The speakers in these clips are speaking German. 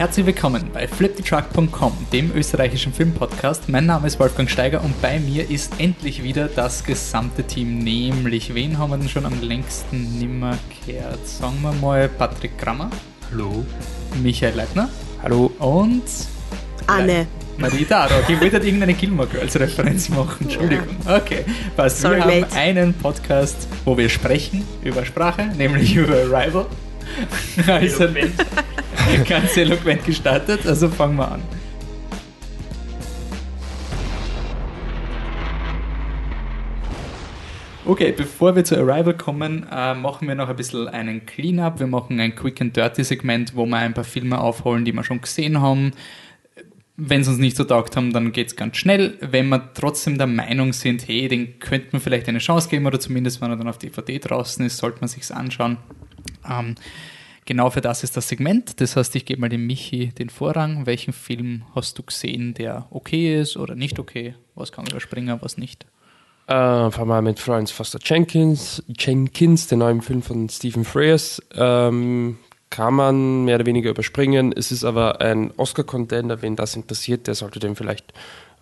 Herzlich willkommen bei flipthetruck.com, dem österreichischen Filmpodcast. Mein Name ist Wolfgang Steiger und bei mir ist endlich wieder das gesamte Team. Nämlich, wen haben wir denn schon am längsten nimmer gehört? Sagen wir mal Patrick Krammer. Hallo. Michael Leitner. Hallo. Und Anne. Marita Arok. Ich wollte irgendeine Gilmore Girls Referenz machen. Entschuldigung. Okay, passt. Sorry, wir haben mate. einen Podcast, wo wir sprechen über Sprache, nämlich über Arrival. Also ganz eloquent gestartet, also fangen wir an. Okay, bevor wir zu Arrival kommen, äh, machen wir noch ein bisschen einen Cleanup. Wir machen ein Quick and Dirty Segment, wo wir ein paar Filme aufholen, die wir schon gesehen haben. Wenn sie uns nicht so taugt haben, dann geht's ganz schnell. Wenn wir trotzdem der Meinung sind, hey, den könnte man vielleicht eine Chance geben oder zumindest, wenn er dann auf DVD draußen ist, sollte man sich's anschauen. Ähm, genau für das ist das Segment. Das heißt, ich gebe mal dem Michi den Vorrang. Welchen Film hast du gesehen, der okay ist oder nicht okay? Was kann überspringen, was nicht? Äh, fangen wir mit Florence Foster Jenkins, Jenkins, der neuen Film von Stephen Frears. Ähm, kann man mehr oder weniger überspringen. Es ist aber ein Oscar-Contender, wen das interessiert, der sollte den vielleicht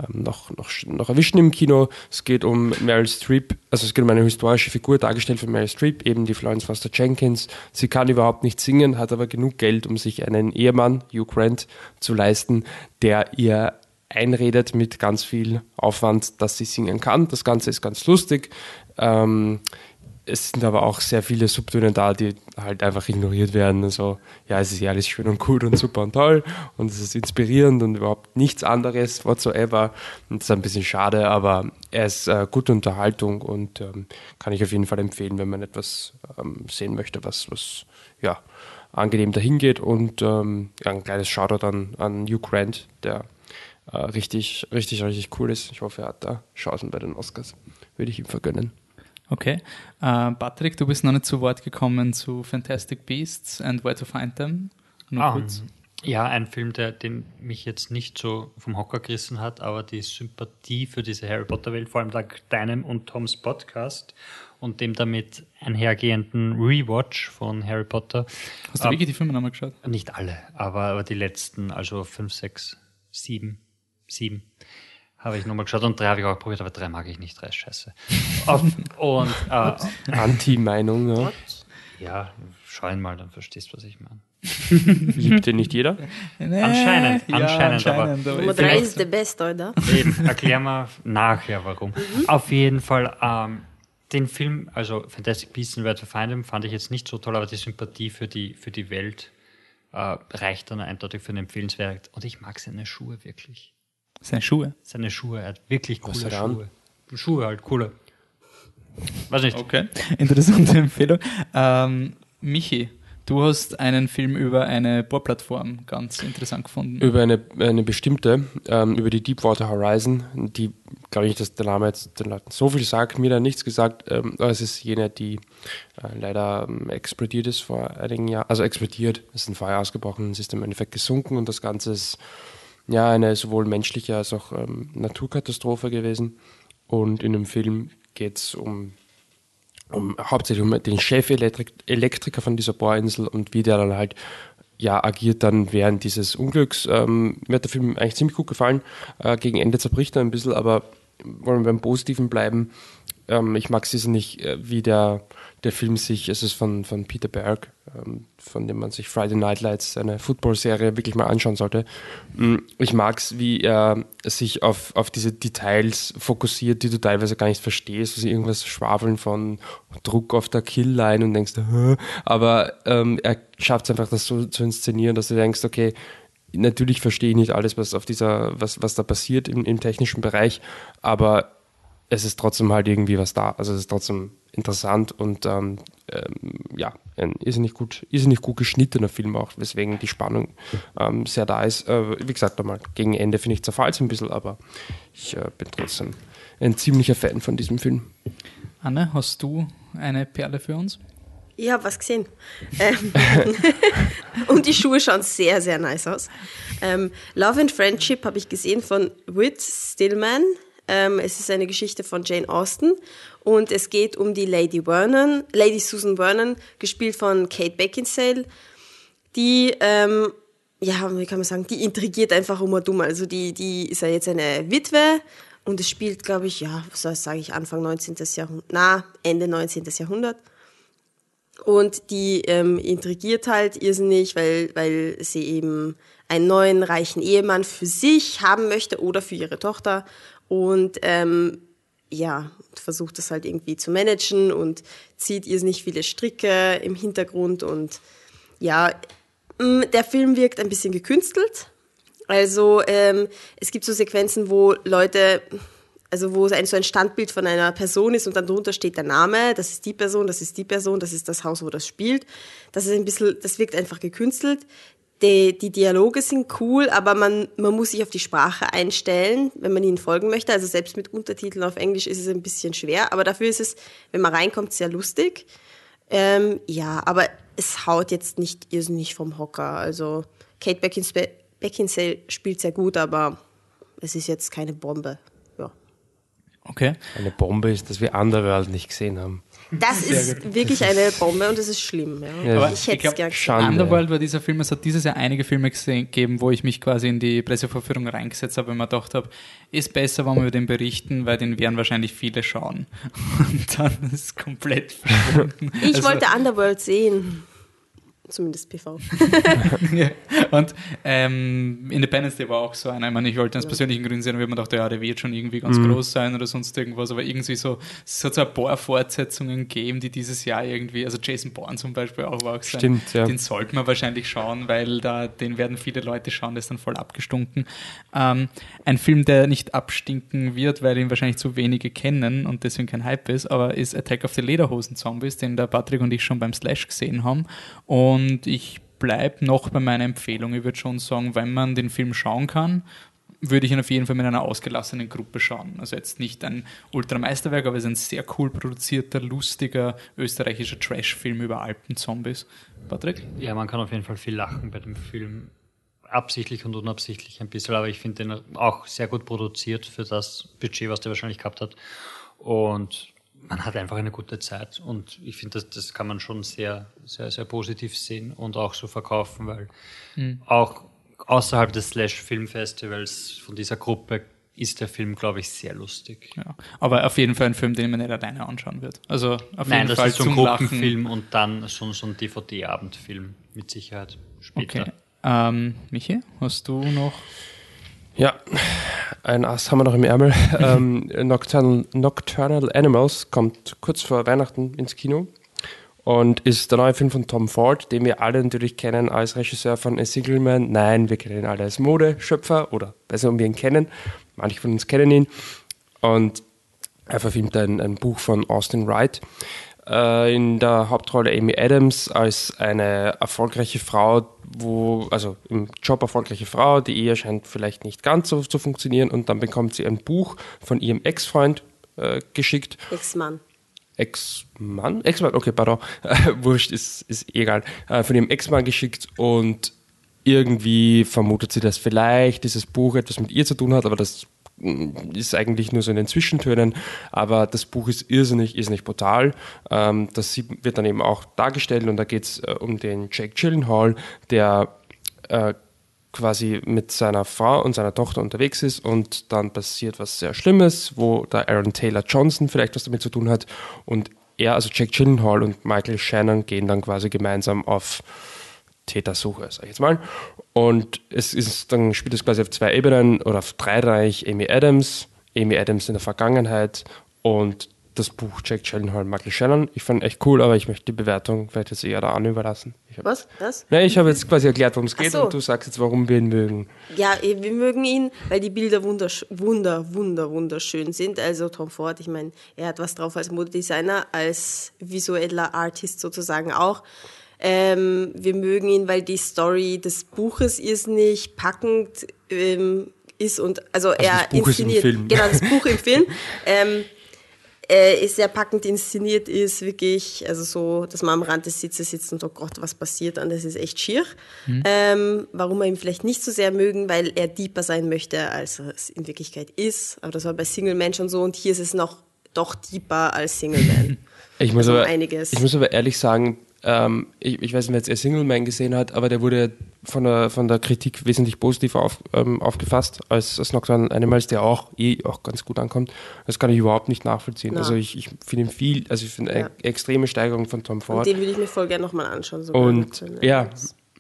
noch, noch, noch erwischen im Kino. Es geht um Meryl Streep, also es geht um eine historische Figur, dargestellt von Meryl Streep, eben die Florence Foster Jenkins. Sie kann überhaupt nicht singen, hat aber genug Geld, um sich einen Ehemann, Hugh Grant, zu leisten, der ihr einredet mit ganz viel Aufwand, dass sie singen kann. Das Ganze ist ganz lustig. Ähm, es sind aber auch sehr viele Subtöne da, die halt einfach ignoriert werden. Also, ja, es ist ja alles schön und gut und super und toll und es ist inspirierend und überhaupt nichts anderes whatsoever. Und das ist ein bisschen schade, aber er ist äh, gute Unterhaltung und ähm, kann ich auf jeden Fall empfehlen, wenn man etwas ähm, sehen möchte, was, was ja, angenehm dahin geht. Und ähm, ein kleines Shoutout an, an Hugh Grant, der äh, richtig, richtig, richtig cool ist. Ich hoffe, er hat da Chancen bei den Oscars. Würde ich ihm vergönnen. Okay. Äh, Patrick, du bist noch nicht zu Wort gekommen zu Fantastic Beasts and Where to Find Them. Nur Ah, kurz. ja, ein Film, der den mich jetzt nicht so vom Hocker gerissen hat, aber die Sympathie für diese Harry Potter Welt, vor allem dank deinem und Toms Podcast und dem damit einhergehenden Rewatch von Harry Potter. Hast du Ähm, wirklich die Filme nochmal geschaut? Nicht alle, aber, aber die letzten, also fünf, sechs, sieben, sieben habe ich nochmal geschaut und drei habe ich auch probiert, aber drei mag ich nicht, drei ist scheiße. Und äh, Anti-Meinung, ja. ja, schau ihn mal, dann verstehst du, was ich meine. Liebt den nicht jeder? Nee, Anscheinend, anscheinend, aber- aber Nummer drei ist der Beste, oder? Eben, erklär mal nachher, warum. Auf jeden Fall, ähm, den Film, also Fantastic Beasts and Where to Find Them, fand ich jetzt nicht so toll, aber die Sympathie für die, für die Welt äh, reicht dann eindeutig für einen Empfehlenswert. Und ich mag seine Schuhe wirklich. Seine Schuhe. Seine Schuhe, er hat wirklich coole er an? Schuhe. Schuhe halt, coole. Weiß nicht. Okay, interessante Empfehlung. Ähm, Michi, du hast einen Film über eine Bohrplattform ganz interessant gefunden. Über eine, eine bestimmte, ähm, über die Deepwater Horizon, die, glaube ich, dass der Name jetzt den Leuten so viel sagt, mir da nichts gesagt, ähm, es ist jene, die äh, leider ähm, explodiert ist vor einigen Jahren, also explodiert, es ist ein Feuer ausgebrochen, es ist im Endeffekt gesunken und das Ganze ist ja eine sowohl menschliche als auch ähm, Naturkatastrophe gewesen. Und in dem Film geht es um um hauptsächlich um den Chef-Elektriker von dieser Bohrinsel und wie der dann halt ja agiert dann während dieses Unglücks. Ähm, mir hat der Film eigentlich ziemlich gut gefallen. Äh, gegen Ende zerbricht er ein bisschen, aber wollen wir beim Positiven bleiben. Ähm, ich mag es nicht, äh, wie der, der Film sich, es ist von, von Peter Berg, ähm, von dem man sich Friday Night Lights, eine Football-Serie, wirklich mal anschauen sollte. Mm, Ich mag es, wie er sich auf, auf diese Details fokussiert, die du teilweise gar nicht verstehst, also irgendwas schwafeln von Druck auf der Kill-Line und denkst, Hä? aber ähm, er schafft es einfach, das so zu inszenieren, dass du denkst, okay, natürlich verstehe ich nicht alles, was auf dieser, was, was da passiert im, im technischen Bereich, aber es ist trotzdem halt irgendwie was da. Also es ist trotzdem interessant und ähm, ähm, ja, ein irrsinnig gut, irrsinnig gut geschnittener Film auch, weswegen die Spannung ähm, sehr da ist. Äh, wie gesagt, nochmal, gegen Ende finde ich zerfallt es ein bisschen, aber ich äh, bin trotzdem ein ziemlicher Fan von diesem Film. Anne, hast du eine Perle für uns? Ich habe was gesehen. Ähm, und die Schuhe schauen sehr, sehr nice aus. Ähm, Love and Friendship habe ich gesehen von Whit Stillman. Ähm, es ist eine Geschichte von Jane Austen und es geht um die Lady Vernon, Lady Susan Vernon, gespielt von Kate Beckinsale, die ähm, ja, wie kann man sagen, die intrigiert einfach und um. Also die, die ist ja jetzt eine Witwe und es spielt, glaube ich, ja, was sage ich, Anfang 19. Jahrhundert, na, Ende 19. Jahrhundert. Und die ähm, intrigiert halt irrsinnig, weil, weil sie eben einen neuen reichen Ehemann für sich haben möchte oder für ihre Tochter. Und ähm, ja, versucht das halt irgendwie zu managen und zieht irrsinnig viele Stricke im Hintergrund. Und ja, der Film wirkt ein bisschen gekünstelt. Also ähm, es gibt so Sequenzen, wo Leute also wo ein, so ein Standbild von einer Person ist und dann drunter steht der Name, das ist die Person, das ist die Person, das ist das Haus, wo das spielt. Das ist ein bisschen, das wirkt einfach gekünstelt. Die, die Dialoge sind cool, aber man, man muss sich auf die Sprache einstellen, wenn man ihnen folgen möchte. Also selbst mit Untertiteln auf Englisch ist es ein bisschen schwer, aber dafür ist es, wenn man reinkommt, sehr lustig. Ähm, ja, aber es haut jetzt nicht irrsinnig vom Hocker. Also Kate Beckinsale spielt sehr gut, aber es ist jetzt keine Bombe. Okay. Eine Bombe ist, dass wir Underworld nicht gesehen haben. Das ist wirklich eine Bombe und das ist schlimm. Ja. Ja, ich hätte es gern gesehen. Underworld war dieser Film, es hat dieses Jahr einige Filme gegeben, wo ich mich quasi in die Pressevorführung reingesetzt habe, weil man gedacht habe, ist besser, wenn wir über den berichten, weil den werden wahrscheinlich viele schauen. Und dann ist es komplett verschwunden. Ich also, wollte Underworld sehen. Zumindest PV. ja. Und ähm, Independence Day war auch so einer. Ich meine, ich wollte aus ja. persönlichen Gründen sehen, und wir gedacht, ja, der wird schon irgendwie ganz mhm. groß sein oder sonst irgendwas. Aber irgendwie so, es hat so ein paar Fortsetzungen gegeben, die dieses Jahr irgendwie, also Jason Bourne zum Beispiel auch war. Sein. Stimmt, ja. Den sollte man wahrscheinlich schauen, weil da, den werden viele Leute schauen, der ist dann voll abgestunken. Ähm, ein Film, der nicht abstinken wird, weil ihn wahrscheinlich zu wenige kennen und deswegen kein Hype ist, aber ist Attack of the Lederhosen Zombies, den der Patrick und ich schon beim Slash gesehen haben. Und ich bleibe noch bei meiner Empfehlung. Ich würde schon sagen, wenn man den Film schauen kann, würde ich ihn auf jeden Fall mit einer ausgelassenen Gruppe schauen. Also jetzt nicht ein Ultrameisterwerk, aber es ist ein sehr cool produzierter, lustiger österreichischer Trash-Film über Alpenzombies. Patrick? Ja, man kann auf jeden Fall viel lachen bei dem Film. Absichtlich und unabsichtlich ein bisschen, aber ich finde den auch sehr gut produziert für das Budget, was der wahrscheinlich gehabt hat. Und man hat einfach eine gute Zeit und ich finde, das, das kann man schon sehr, sehr, sehr positiv sehen und auch so verkaufen, weil mhm. auch außerhalb des Slash Film Festivals von dieser Gruppe ist der Film, glaube ich, sehr lustig. Ja, aber auf jeden Fall ein Film, den man nicht alleine anschauen wird. Also auf Nein, jeden das Fall ist so ein Gruppenfilm und dann schon so ein DVD-Abendfilm mit Sicherheit später. Okay. Ähm, Michi, hast du noch ja, ein Ass haben wir noch im Ärmel. ähm, Nocturnal, Nocturnal Animals kommt kurz vor Weihnachten ins Kino und ist der neue Film von Tom Ford, den wir alle natürlich kennen als Regisseur von A Single Man. Nein, wir kennen ihn alle als Modeschöpfer oder besser, um wir ihn kennen. Manche von uns kennen ihn. Und er verfilmt ein, ein Buch von Austin Wright. Äh, in der Hauptrolle Amy Adams als eine erfolgreiche Frau, wo, also im Job erfolgreiche Frau, die Ehe scheint vielleicht nicht ganz so zu funktionieren und dann bekommt sie ein Buch von ihrem Ex-Freund äh, geschickt. Ex-Mann. Ex-Mann? Ex-Mann, okay, pardon. Wurscht, ist, ist egal. Äh, von ihrem Ex-Mann geschickt und irgendwie vermutet sie, dass vielleicht dieses Buch etwas mit ihr zu tun hat, aber das ist eigentlich nur so in den Zwischentönen, aber das Buch ist irrsinnig, irrsinnig brutal. Ähm, das wird dann eben auch dargestellt und da geht es äh, um den Jake Gyllenhaal, der äh, quasi mit seiner Frau und seiner Tochter unterwegs ist und dann passiert was sehr Schlimmes, wo der Aaron Taylor Johnson vielleicht was damit zu tun hat und er, also Jake Gyllenhaal und Michael Shannon gehen dann quasi gemeinsam auf Tätersuche, sag ich jetzt mal. Und es ist, dann spielt es quasi auf zwei Ebenen oder auf drei Reich Amy Adams, Amy Adams in der Vergangenheit und das Buch Jack Gyllenhaal, Michael Shannon. Ich fand echt cool, aber ich möchte die Bewertung vielleicht jetzt eher da an überlassen. Was? Was? Ja, ich habe jetzt quasi erklärt, worum es geht so. und du sagst jetzt, warum wir ihn mögen. Ja, eh, wir mögen ihn, weil die Bilder wundersch wunder, wunder, wunderschön sind. Also Tom Ford, ich meine, er hat was drauf als Modedesigner, als visueller Artist sozusagen auch. Ähm, wir mögen ihn, weil die Story des Buches ist nicht packend ähm, ist und also, also er inszeniert. Genau, das Buch im Film. Ähm, äh, ist sehr packend inszeniert ist, wirklich, also so, dass man am Rand des Sitzes sitzt und oh Gott, was passiert dann, das ist echt schier. Mhm. Ähm, warum wir ihn vielleicht nicht so sehr mögen, weil er deeper sein möchte, als es in Wirklichkeit ist. Aber das war bei Single Man schon so und hier ist es noch doch deeper als Single Man. Ich muss, also aber, ich muss aber ehrlich sagen, ähm, ich, ich weiß nicht, wer jetzt A Single Man gesehen hat, aber der wurde von der, von der Kritik wesentlich positiver auf, ähm, aufgefasst als, als Nocturnal Animals, der auch eh auch ganz gut ankommt. Das kann ich überhaupt nicht nachvollziehen. Na. Also ich, ich finde ihn viel, also ich finde Ja. eine extreme Steigerung von Tom Und Ford. den würde ich mir voll gerne nochmal anschauen. Und ja,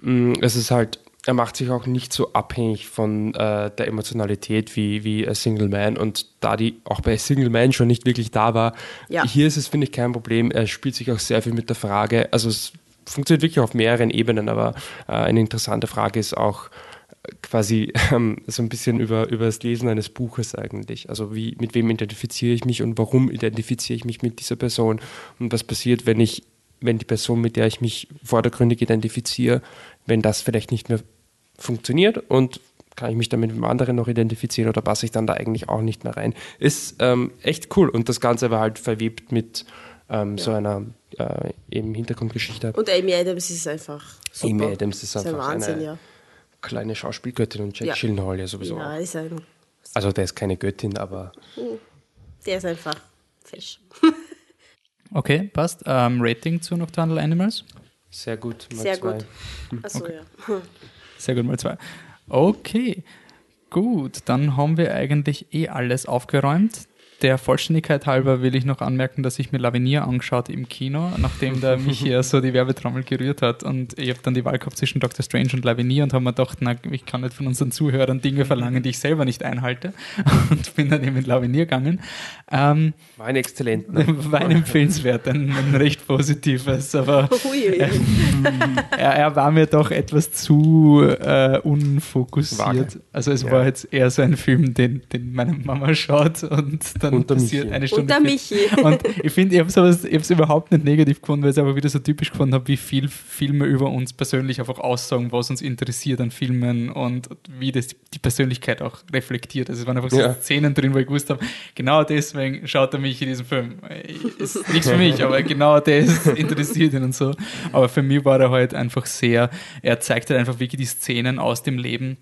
mh, es ist halt, er macht sich auch nicht so abhängig von äh, der Emotionalität wie, wie A Single Man. Und da die auch bei A Single Man schon nicht wirklich da war, Ja. hier ist es, finde ich, kein Problem. Er spielt sich auch sehr viel mit der Frage, also es funktioniert wirklich auf mehreren Ebenen, aber äh, eine interessante Frage ist auch äh, quasi ähm, so ein bisschen über, über das Lesen eines Buches eigentlich. Also wie, mit wem identifiziere ich mich und warum identifiziere ich mich mit dieser Person und was passiert, wenn ich, wenn die Person, mit der ich mich vordergründig identifiziere, wenn das vielleicht nicht mehr funktioniert und kann ich mich dann mit dem anderen noch identifizieren oder passe ich dann da eigentlich auch nicht mehr rein. Ist ähm, echt cool und das Ganze war halt verwebt mit ähm, so einer äh, eben Hintergrundgeschichte. Und Amy Adams ist einfach super. Amy Adams ist ist ein einfach Wahnsinn, eine ja. kleine Schauspielgöttin und Jack Ja. Gyllenhaal ja sowieso. Ja, ist ein, Also der ist keine Göttin, aber der ist einfach fesch. Okay, passt. Ähm, Rating zu Nocturnal Animals? sehr gut. mal Sehr zwei. gut. Achso, ja. Sehr gut, mal zwei. Okay, gut. Dann haben wir eigentlich eh alles aufgeräumt. Der Vollständigkeit halber will ich noch anmerken, dass ich mir Lavinier angeschaut im Kino, nachdem der Michi ja so die Werbetrommel gerührt hat. Und ich habe dann die Wahl gehabt zwischen Dr. Strange und Lavinier und habe mir gedacht, na, ich kann nicht von unseren Zuhörern Dinge verlangen, die ich selber nicht einhalte. Und bin dann eben mit Lavinier gegangen. Ähm, War ein exzellent. Ne? war ein empfehlenswert, ein, ein recht positives, aber er, er war mir doch etwas zu äh, unfokussiert. Vage. Also es Ja. war jetzt eher so ein Film, den, den meine Mama schaut und dann Und der passiert Michi. eine Und Stunde. der Film. Michi. Und ich finde, ich habe es überhaupt nicht negativ gefunden, weil ich es aber wieder so typisch gefunden habe, wie viel Filme über uns persönlich einfach aussagen, was uns interessiert an Filmen und wie das die Persönlichkeit auch reflektiert. Also es waren einfach so Ja. Szenen drin, wo ich gewusst habe, genau deswegen schaut er mich in diesem Film. Ist nichts für mich, aber genau das interessiert ihn und so. Aber für mich war er halt einfach sehr, er zeigt halt einfach wirklich die Szenen aus dem Leben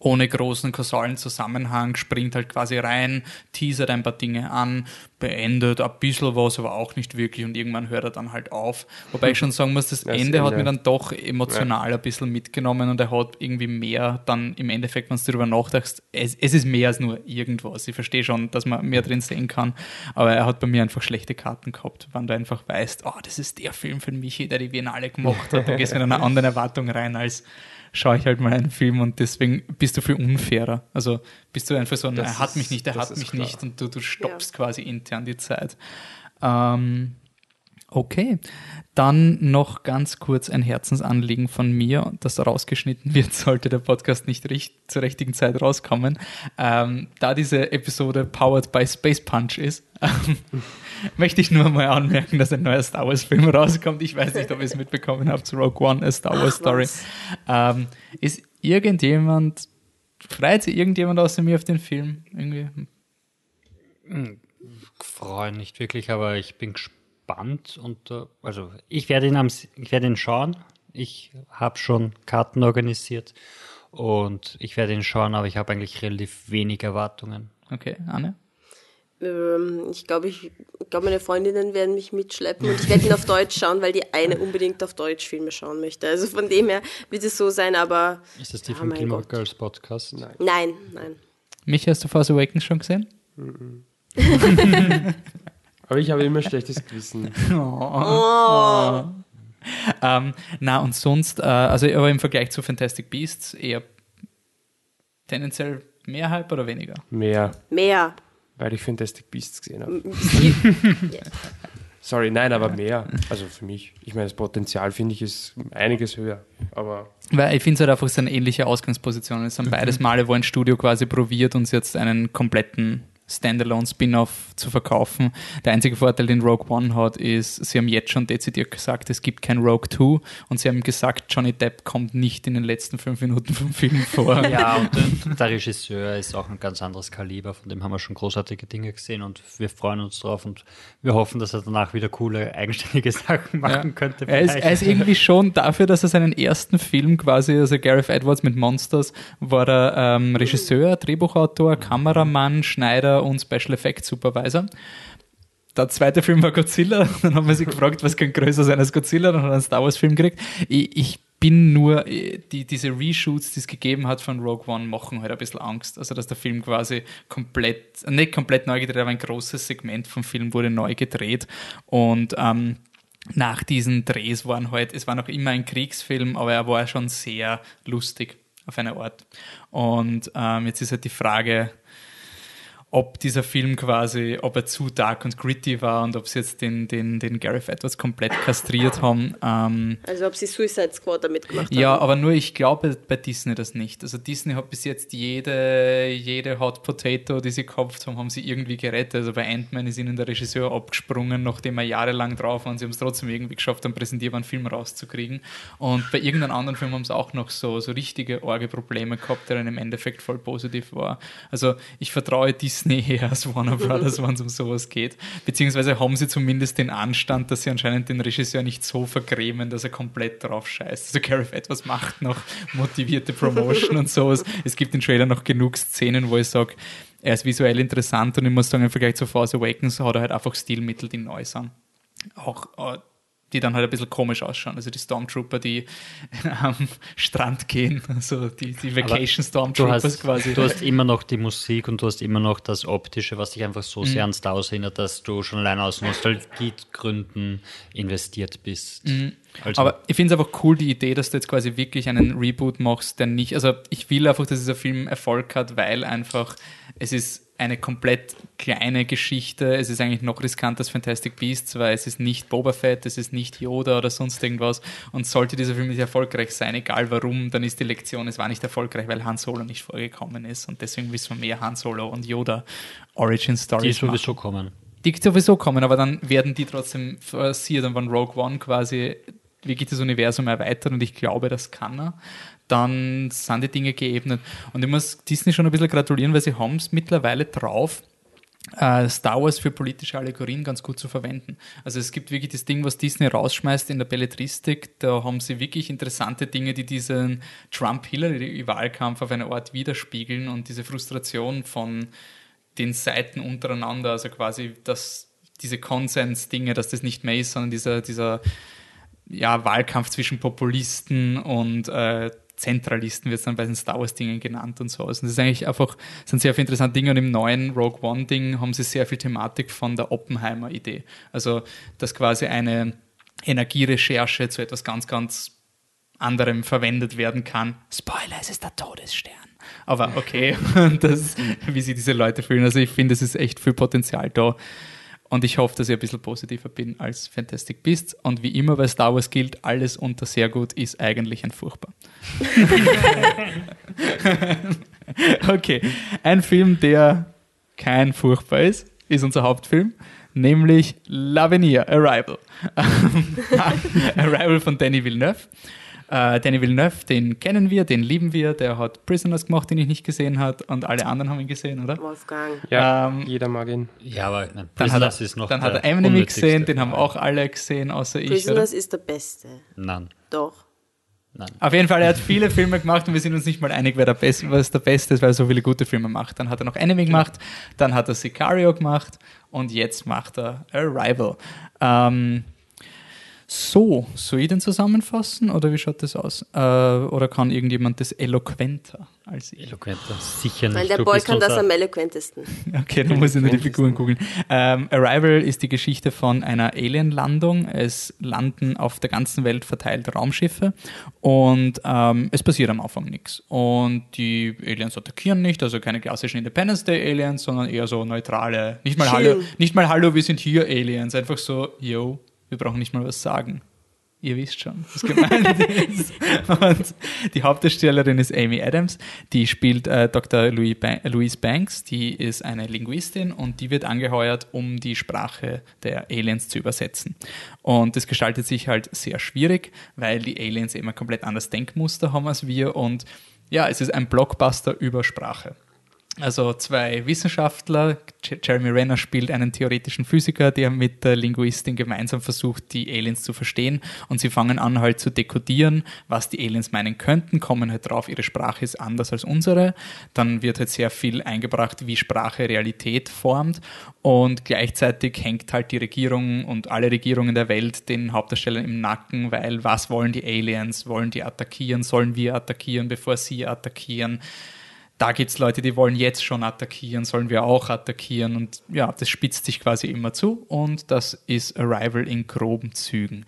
ohne großen kausalen Zusammenhang, springt halt quasi rein, teasert ein paar Dinge an, beendet ein bisschen was, aber auch nicht wirklich und irgendwann hört er dann halt auf. Wobei ich schon sagen muss, das Das Ende hat Ende. mir dann doch emotional ein bisschen mitgenommen und er hat irgendwie mehr dann im Endeffekt, wenn du darüber nachdenkst, es, es ist mehr als nur irgendwas. Ich verstehe schon, dass man mehr drin sehen kann, aber er hat bei mir einfach schlechte Karten gehabt, wenn du einfach weißt, oh, das ist der Film für Michi, der die Biennale gemacht hat. Du gehst mit einer anderen Erwartung rein als schaue ich halt mal einen Film und deswegen bist du viel unfairer. Also bist du einfach so, er hat mich nicht, er hat mich klar. nicht und du, du stoppst quasi intern die Zeit. Ähm, okay, dann noch ganz kurz ein Herzensanliegen von mir, das rausgeschnitten wird, sollte der Podcast nicht richt zur richtigen Zeit rauskommen. Ähm, da diese Episode powered by Space Punch ist, ähm, möchte ich nur mal anmerken, dass ein neuer Star Wars Film rauskommt. Ich weiß nicht, ob ihr es mitbekommen habt, Rogue One, a Star Wars Ach, Story. Ähm, ist irgendjemand, freut sich irgendjemand außer mir auf den Film? Irgendwie? freuen nicht wirklich, aber ich bin gespannt und äh, also ich werde ihn am ich werde ihn schauen. Ich habe schon Karten organisiert und ich werde ihn schauen, aber ich habe eigentlich relativ wenig Erwartungen. Okay, Anne? Ähm, ich glaube, ich, ich glaube, meine Freundinnen werden mich mitschleppen und ich werde ihn auf Deutsch schauen, weil die eine unbedingt auf Deutsch Filme schauen möchte. Also von dem her wird es so sein, aber Ist das die Ja, von Gilmore Gott. Girls Podcast? Nein. nein, nein. Mich hast du Force Awakens schon gesehen? Aber ich habe immer schlechtes Gewissen. Ähm, na, und sonst, äh, also aber im Vergleich zu Fantastic Beasts eher tendenziell mehr Hype oder weniger? Mehr, Mehr. weil ich Fantastic Beasts gesehen habe. Sorry, nein, aber mehr. Also für mich. Ich meine, das Potenzial finde ich ist einiges höher. Aber Weil ich finde es halt einfach so eine ähnliche Ausgangsposition. Es sind beides Male, wo ein Studio quasi probiert, uns jetzt einen kompletten Standalone-Spin-Off zu verkaufen. Der einzige Vorteil, den Rogue One hat, ist, sie haben jetzt schon dezidiert gesagt, es gibt kein Rogue 2 und sie haben gesagt, Johnny Depp kommt nicht in den letzten fünf Minuten vom Film vor. Ja, und der, der Regisseur ist auch ein ganz anderes Kaliber, von dem haben wir schon großartige Dinge gesehen und wir freuen uns drauf und wir hoffen, dass er danach wieder coole, eigenständige Sachen machen Ja. könnte. Er ist, er ist irgendwie schon dafür, dass er seinen ersten Film quasi, also Gareth Edwards mit Monsters, war er ähm, Regisseur, Drehbuchautor, Kameramann, Schneider und Special Effects Supervisor. der zweite Film war Godzilla. Dann haben wir sich gefragt, was kann größer sein als Godzilla. Dann hat er einen Star Wars-Film gekriegt. Ich, ich bin nur, äh, die, diese Reshoots, die es gegeben hat von Rogue One, machen halt ein bisschen Angst. Also, dass der Film quasi komplett, nicht komplett neu gedreht, aber ein großes Segment vom Film wurde neu gedreht. Und ähm, nach diesen Drehs waren halt, es war noch immer ein Kriegsfilm, aber er war schon sehr lustig auf eine Art. Und ähm, jetzt ist halt die Frage, ob dieser Film quasi, ob er zu dark und gritty war und ob sie jetzt den, den, den Gareth etwas komplett kastriert haben. Ähm, also ob sie Suicide Squad damit gemacht ja, haben. Ja, aber nur ich glaube bei Disney das nicht. Also Disney hat bis jetzt jede, jede Hot Potato, die sie gekauft haben, haben sie irgendwie gerettet. Also bei Ant-Man ist ihnen der Regisseur abgesprungen, nachdem er jahrelang drauf war und sie haben es trotzdem irgendwie geschafft, einen präsentierbaren Film rauszukriegen. Und bei irgendeinem anderen Film haben sie auch noch so, so richtige Orge-Probleme gehabt, der dann im Endeffekt voll positiv war. Also ich vertraue Disney Disney eher als Warner Brothers, wenn es um sowas geht. Beziehungsweise haben sie zumindest den Anstand, dass sie anscheinend den Regisseur nicht so vergrämen, dass er komplett drauf scheißt. Also Gareth etwas macht noch motivierte Promotion und sowas. Es gibt in Trailer noch genug Szenen, wo ich sage, er ist visuell interessant und ich muss sagen, im Vergleich zu Force Awakens hat er halt einfach Stilmittel, die neu sind. Auch äh, die dann halt ein bisschen komisch ausschauen. Also die Stormtrooper, die am Strand gehen, also die, die Vacation Stormtroopers du hast, quasi. Du hast immer noch die Musik und du hast immer noch das Optische, was dich einfach so mhm. sehr an Star Wars erinnert, dass du schon allein aus Nostalgiegründen investiert bist. Mhm. Also. Aber ich finde es einfach cool, die Idee, dass du jetzt quasi wirklich einen Reboot machst, der nicht, also ich will einfach, dass dieser Film Erfolg hat, weil einfach es ist eine komplett kleine Geschichte. Es ist eigentlich noch riskanter als Fantastic Beasts, weil es ist nicht Boba Fett, es ist nicht Yoda oder sonst irgendwas. Und sollte dieser Film nicht erfolgreich sein, egal warum, dann ist die Lektion, es war nicht erfolgreich, weil Han Solo nicht vorgekommen ist. Und deswegen wissen wir mehr Han Solo und Yoda Origin Stories. Die sowieso machen. kommen. Die sowieso kommen, aber dann werden die trotzdem forciert und wenn Rogue One quasi wirklich das Universum erweitert und ich glaube, das kann er, dann sind die Dinge geebnet. Und ich muss Disney schon ein bisschen gratulieren, weil sie haben es mittlerweile drauf, äh, Star Wars für politische Allegorien ganz gut zu verwenden. Also es gibt wirklich das Ding, was Disney rausschmeißt in der Belletristik, da haben sie wirklich interessante Dinge, die diesen Trump-Hillary-Wahlkampf auf eine Art widerspiegeln und diese Frustration von den Seiten untereinander, also quasi dass diese Konsens-Dinge, dass das nicht mehr ist, sondern dieser, dieser ja, Wahlkampf zwischen Populisten und äh, Zentralisten wird es dann bei den Star Wars-Dingen genannt und so. Also das ist eigentlich einfach, sind sehr viele interessante Dinge und im neuen Rogue One-Ding haben sie sehr viel Thematik von der Oppenheimer-Idee. Also, dass quasi eine Energierecherche zu etwas ganz, ganz anderem verwendet werden kann. Spoiler, es ist der Todesstern. Aber okay, das, wie sich diese Leute fühlen. Also ich finde, es ist echt viel Potenzial da. Und ich hoffe, dass ich ein bisschen positiver bin als Fantastic Beasts. Und wie immer bei Star Wars gilt, alles unter sehr gut ist eigentlich ein furchtbar. okay, ein Film, der kein furchtbar ist, ist unser Hauptfilm, nämlich L'Avenir, Arrival. Arrival von Danny Villeneuve. Äh, Danny Villeneuve, den kennen wir, den lieben wir. Der hat Prisoners gemacht, den ich nicht gesehen habe. Und alle anderen haben ihn gesehen, oder? Wolfgang. Ja, ähm, jeder mag ihn. Ja, aber nein, dann hat er, ist noch Dann hat er Eminem gesehen, den haben auch alle gesehen, außer Prisoners ich. Prisoners ist der Beste. Nein. Doch. Nein. Auf jeden Fall, er hat viele Filme gemacht und wir sind uns nicht mal einig, wer der Beste, was der Beste ist, weil er so viele gute Filme macht. Dann hat er noch Enemy gemacht, dann hat er Sicario gemacht und jetzt macht er Arrival. Ähm, so, soll ich den zusammenfassen oder wie schaut das aus? Äh, oder kann irgendjemand das eloquenter als ich? Eloquenter, sicher nicht. Weil der Boy kann das am eloquentesten. Okay, dann muss ich nur die Figuren googeln. Ähm, Arrival ist die Geschichte von einer Alien-Landung. Es landen auf der ganzen Welt verteilt Raumschiffe und ähm, es passiert am Anfang nichts. Und die Aliens attackieren nicht, also keine klassischen Independence Day Aliens, sondern eher so neutrale, nicht mal Hallo, nicht mal Hallo, wir sind hier Aliens, einfach so, yo, wir brauchen nicht mal was sagen. Ihr wisst schon, was gemeint ist. Und die Hauptdarstellerin ist Amy Adams, die spielt äh, Dr. Louis ba Louise Banks, die ist eine Linguistin und die wird angeheuert, um die Sprache der Aliens zu übersetzen. Und das gestaltet sich halt sehr schwierig, weil die Aliens immer komplett anderes Denkmuster haben als wir und ja, es ist ein Blockbuster über Sprache. Also zwei Wissenschaftler, Jeremy Renner spielt einen theoretischen Physiker, der mit der Linguistin gemeinsam versucht, die Aliens zu verstehen und sie fangen an halt zu dekodieren, was die Aliens meinen könnten, kommen halt drauf, ihre Sprache ist anders als unsere. Dann wird halt sehr viel eingebracht, wie Sprache Realität formt und gleichzeitig hängt halt die Regierung und alle Regierungen der Welt den Hauptdarstellern im Nacken, weil was wollen die Aliens? Wollen die attackieren? Sollen wir attackieren, bevor sie attackieren? Da gibt es Leute, die wollen jetzt schon attackieren, sollen wir auch attackieren und ja, das spitzt sich quasi immer zu und das ist Arrival in groben Zügen.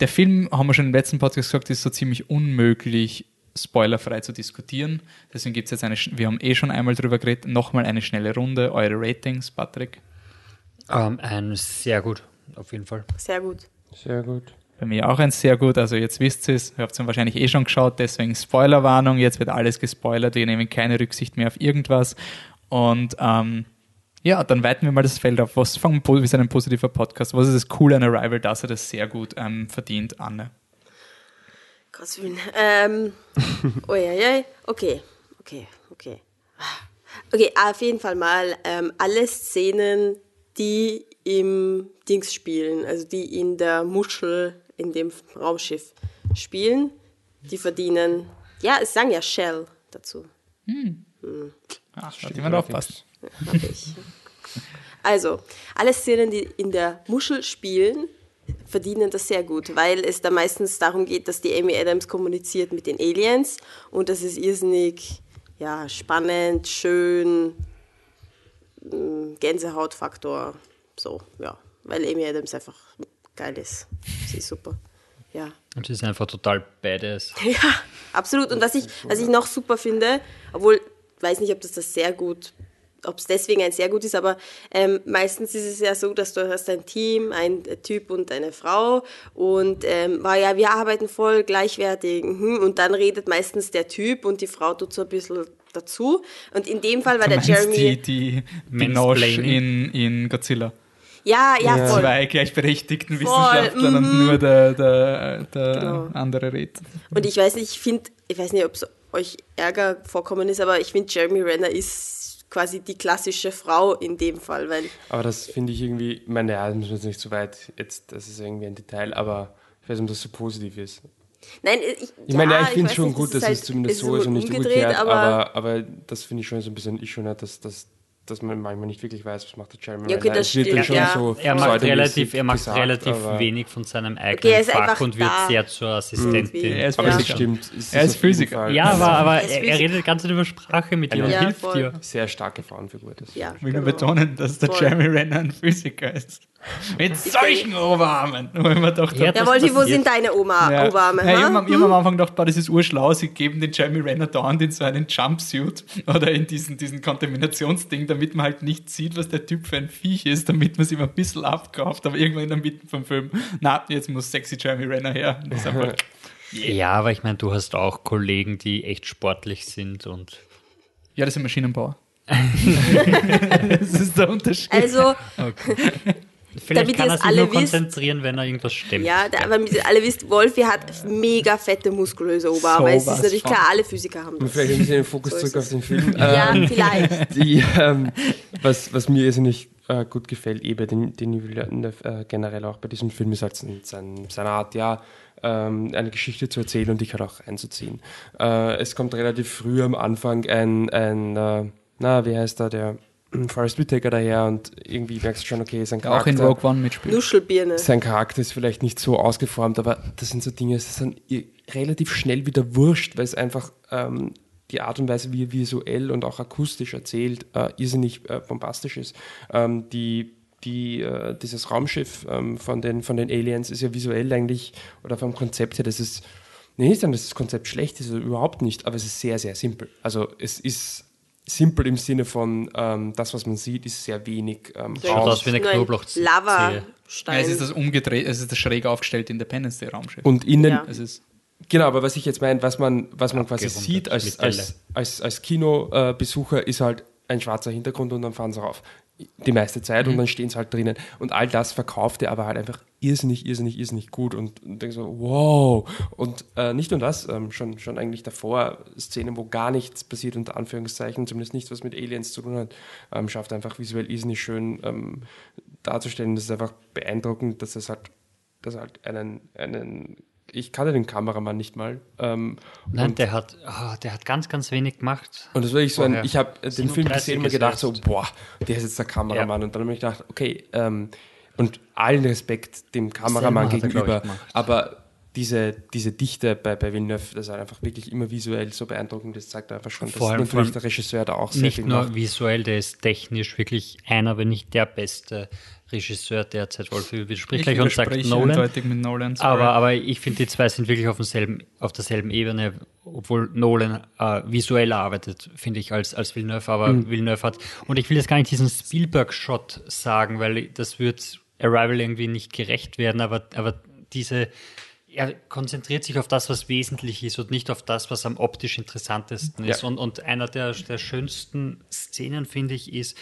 Der Film, haben wir schon im letzten Podcast gesagt, ist so ziemlich unmöglich spoilerfrei zu diskutieren. Deswegen gibt es jetzt eine, wir haben eh schon einmal drüber geredet, nochmal eine schnelle Runde. Eure Ratings, Patrick? Um, ähm, ein sehr gut, auf jeden Fall. Sehr gut. Sehr gut. Bei mir auch ein sehr gut, also jetzt wisst ihr es, ihr habt es wahrscheinlich eh schon geschaut, deswegen Spoilerwarnung, jetzt wird alles gespoilert, wir nehmen keine Rücksicht mehr auf irgendwas. Und ähm, ja, dann weiten wir mal das Feld auf. Was fangen wir wie ein positiver Podcast? Was ist das Coole an Arrival, dass er das sehr gut ähm, verdient, Anne? Gottes Willen. Ähm, oh ja, ja, okay, okay, okay. Okay, auf jeden Fall mal ähm, alle Szenen, die im Dings spielen, also die in der Muschel in dem Raumschiff spielen. Die verdienen, ja, es sagen ja Shell dazu. Hm. Hm. Ach, hat jemand aufpasst. Also, alle Szenen, die in der Muschel spielen, verdienen das sehr gut, weil es da meistens darum geht, dass die Amy Adams kommuniziert mit den Aliens und das ist irrsinnig ja, spannend, schön, hm, Gänsehautfaktor, so, ja, weil Amy Adams einfach geil ist. Sie ist super. Ja. Und sie ist einfach total badass. Ja, absolut. Und was ich, was ich noch super finde, obwohl, weiß nicht, ob das das sehr gut, ob es deswegen ein sehr gut ist, aber ähm, meistens ist es ja so, dass du hast ein Team, ein Typ und eine Frau und ähm, war ja, wir arbeiten voll gleichwertig mhm, und dann redet meistens der Typ und die Frau tut so ein bisschen dazu. Und in dem Fall war der Jeremy. Die, die Minoche in, in Godzilla. Ja, ja, ja. voll. Zwei gleichberechtigten Wissenschaftler mhm. und nur der, der, der genau. andere redet. Und ich weiß nicht, ich finde, ich weiß nicht, ob es euch Ärger vorkommen ist, aber ich finde, Jeremy Renner ist quasi die klassische Frau in dem Fall, weil. Aber das finde ich irgendwie, ich meine, ja, das müssen wir jetzt nicht so weit, jetzt, das ist irgendwie ein Detail, aber ich weiß nicht, ob das so positiv ist. Nein, ich, ich meine, ja, ich finde es schon nicht, gut, dass es zumindest so ist und nicht umgekehrt, aber, aber, aber das finde ich schon so ein bisschen, ich schon, dass, dass dass man manchmal nicht wirklich weiß, was macht der Jeremy ja, okay, das stimmt, ja. schon so er macht relativ, er macht gesagt, relativ wenig von seinem eigenen okay, Fach und wird sehr zur Assistentin. Mhm. Er ist aber es stimmt. Es er ist Physiker. Ja, aber, aber er, er, redet ganz über Sprache mit dir und hilft voll. dir. Sehr starke Frauenfigur. Das. Ja, ich will genau. nur betonen, dass der voll. Jeremy Renner ein Physiker ist. Mit solchen Oberarmen. Wo ja, ja wo sind deine Oma ja. Oberarme? Ja, ich habe am, hm? am Anfang gedacht, das ist urschlau, sie geben den Jeremy Renner dauernd in so einen Jumpsuit oder in diesen, diesen Kontaminationsding, damit man halt nicht sieht, was der Typ für ein Viech ist, damit man es ihm ein bisschen abkauft, aber irgendwann in der Mitte vom Film, na, jetzt muss sexy Jeremy Renner her. Einfach, yeah. Ja, aber ich meine, du hast auch Kollegen, die echt sportlich sind und. Ja, das sind Maschinenbauer. das ist der Unterschied. Also, okay. Vielleicht damit kann er sich alle nur konzentrieren, wenn er irgendwas stimmt. Ja, da, damit ihr alle wisst, Wolfi hat mega fette, muskulöse Oberarme. So es ist natürlich klar, alle Physiker haben das. Vielleicht ein bisschen den Fokus so zurück auf den Film. ja, ähm, vielleicht. Die, ähm, was, was mir irrsinnig äh, gut gefällt, eben den, den äh, generell auch bei diesem Film, ist halt sein, seine Art, ja, ähm, eine Geschichte zu erzählen und dich halt auch einzuziehen. Äh, es kommt relativ früh am Anfang ein, ein äh, na, wie heißt er, der Forrest Whitaker daher und irgendwie merkst du schon, okay, sein Charakter. Auch in Rogue One mitspielt. Nuschelbirne. Sein Charakter ist vielleicht nicht so ausgeformt, aber das sind so Dinge, das sind relativ schnell wieder wurscht, weil es einfach ähm, die Art und Weise, wie er visuell und auch akustisch erzählt, äh, irrsinnig äh, bombastisch ist. Ähm, die die, äh, dieses Raumschiff ähm, von, den, von den Aliens ist ja visuell eigentlich, oder vom Konzept her, das ist, nee, nicht sagen, dass das Konzept schlecht ist, also überhaupt nicht, aber es ist sehr, sehr simpel. Also es ist simpel im Sinne von, ähm, das, was man sieht, ist sehr wenig ähm, Schaut aus wie eine Knoblauchzehe. Lava. Ja, es ist das umgedreht, es ist das schräg aufgestellte Independence Day Raumschiff. Und innen, ja. es ist Genau, aber was ich jetzt meine, was man, was man quasi sieht als, als, als, als Kinobesucher, ist halt ein schwarzer Hintergrund und dann fahren sie rauf. Die meiste Zeit mhm. und dann stehen sie halt drinnen. Und all das verkauft er aber halt einfach irrsinnig, irrsinnig, irrsinnig gut und, und denke so, wow. Und äh, nicht nur das, ähm, schon, schon eigentlich davor Szenen, wo gar nichts passiert, unter Anführungszeichen, zumindest nichts, was mit Aliens zu tun hat, ähm, schafft einfach visuell irrsinnig schön ähm, darzustellen. Das ist einfach beeindruckend, dass es halt, dass er halt einen, einen ich kannte den Kameramann nicht mal. Ähm, Nein, und, der hat, oh, der hat ganz, ganz wenig gemacht. und das war ich so ein, ich habe den Film 37 gesehen und mir gedacht so, boah, der ist jetzt der Kameramann. Und dann habe ich gedacht, okay, ähm, und allen Respekt dem Kameramann Selma er, gegenüber. aber diese, diese Dichte bei, bei Villeneuve, das ist einfach wirklich immer visuell so beeindruckend. Das zeigt einfach schon, dass Vor allem- natürlich vor allem der Regisseur da auch sehr Nicht viel nur macht. visuell, der ist technisch wirklich einer, wenn nicht der beste Regisseur derzeit. Wolf widerspricht Ich gleich und sagt Nolan. eindeutig mit Nolan. Aber, aber ich finde, die zwei sind wirklich auf, demselben, auf derselben Ebene, obwohl Nolan äh, visuell arbeitet, finde ich, als, als Villeneuve, aber Mhm. Villeneuve hat. Und ich will jetzt gar nicht diesen Spielberg-Shot sagen, weil das wird Arrival irgendwie nicht gerecht werden, aber, aber diese, er konzentriert sich auf das, was wesentlich ist und nicht auf das, was am optisch interessantesten ist. Ja. Und, und einer der, der schönsten Szenen, finde ich, ist,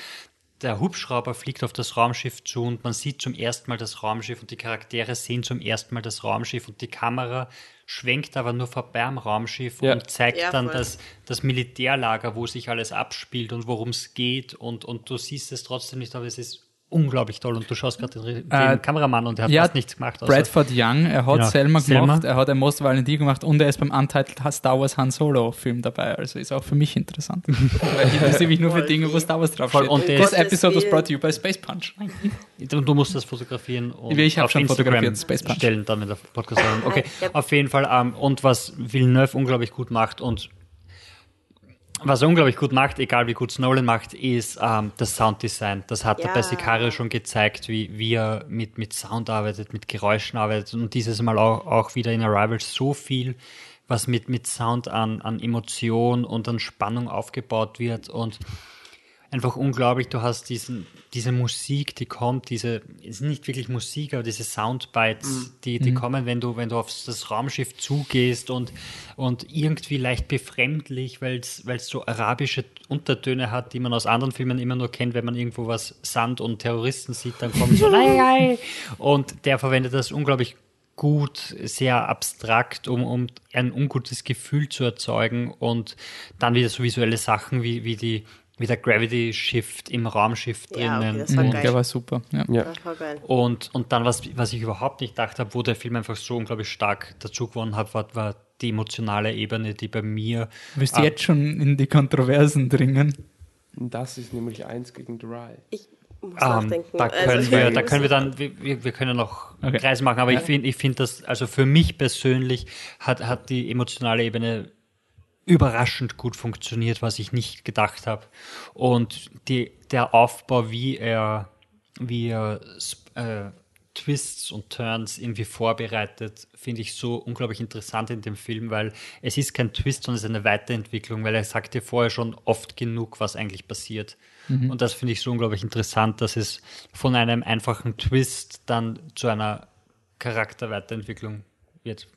der Hubschrauber fliegt auf das Raumschiff zu und man sieht zum ersten Mal das Raumschiff und die Charaktere sehen zum ersten Mal das Raumschiff und die Kamera schwenkt aber nur vorbei am Raumschiff Ja. und zeigt Ja, dann das, das Militärlager, wo sich alles abspielt und worum es geht und, und du siehst es trotzdem nicht, aber es ist unglaublich toll und du schaust gerade den, den Äh, Kameramann und er hat ja, fast nichts gemacht. außer- Bradford Young, er hat Genau. Selma Selma. gemacht, er hat ein Most Valentine gemacht und er ist beim Untitled Star Wars Han Solo Film dabei. Also ist auch für mich interessant. Weil ich interessiere mich nur für Dinge, wo Star Wars draufsteht. Und This ist- episode was brought to you by Space Punch. Du, du musst das fotografieren und Ich auf schon Instagram Space Punch. stellen, dann wenn der Podcast. Okay, Ja. auf jeden Fall. Ähm, und was Villeneuve unglaublich gut macht und was er unglaublich gut macht, egal wie gut Nolan macht, ist ähm, das Sounddesign. Das hat er Ja. bei Sicario schon gezeigt, wie, wie er mit, mit Sound arbeitet, mit Geräuschen arbeitet und dieses Mal auch, auch wieder in Arrival so viel, was mit, mit Sound an, an Emotion und an Spannung aufgebaut wird und einfach unglaublich. Du hast diesen, diese Musik, die kommt, diese, es ist nicht wirklich Musik, aber diese Soundbites, die, die kommen, wenn du, wenn du auf das Raumschiff zugehst und, und irgendwie leicht befremdlich, weil es so arabische Untertöne hat, die man aus anderen Filmen immer nur kennt, wenn man irgendwo was Sand und Terroristen sieht, dann kommt so, ei, ei. und der verwendet das unglaublich gut, sehr abstrakt, um, um ein ungutes Gefühl zu erzeugen und dann wieder so visuelle Sachen wie, wie die wie der Gravity Shift im Raumschiff Ja, okay, drinnen. das war Mhm, geil. Der war super. Ja. Ja. Das war geil. und, und dann, was, was ich überhaupt nicht gedacht habe, wo der Film einfach so unglaublich stark dazu gewonnen hat, war, war die emotionale Ebene, die bei mir. Willst du Ah. jetzt schon in die Kontroversen dringen? Das ist nämlich eins gegen drei. Ich muss Ähm, nachdenken. da Also, können wir, da können wir dann, wir, wir können noch Okay. Kreis machen, aber Ja. ich finde, ich finde das, also für mich persönlich hat, hat die emotionale Ebene überraschend gut funktioniert, was ich nicht gedacht habe. Und die, der Aufbau, wie er, wie er äh, Twists und Turns irgendwie vorbereitet, finde ich so unglaublich interessant in dem Film, weil es ist kein Twist, sondern es ist eine Weiterentwicklung, weil er sagt dir vorher schon oft genug, was eigentlich passiert. Und das finde ich so unglaublich interessant, dass es von einem einfachen Twist dann zu einer Charakterweiterentwicklung wird.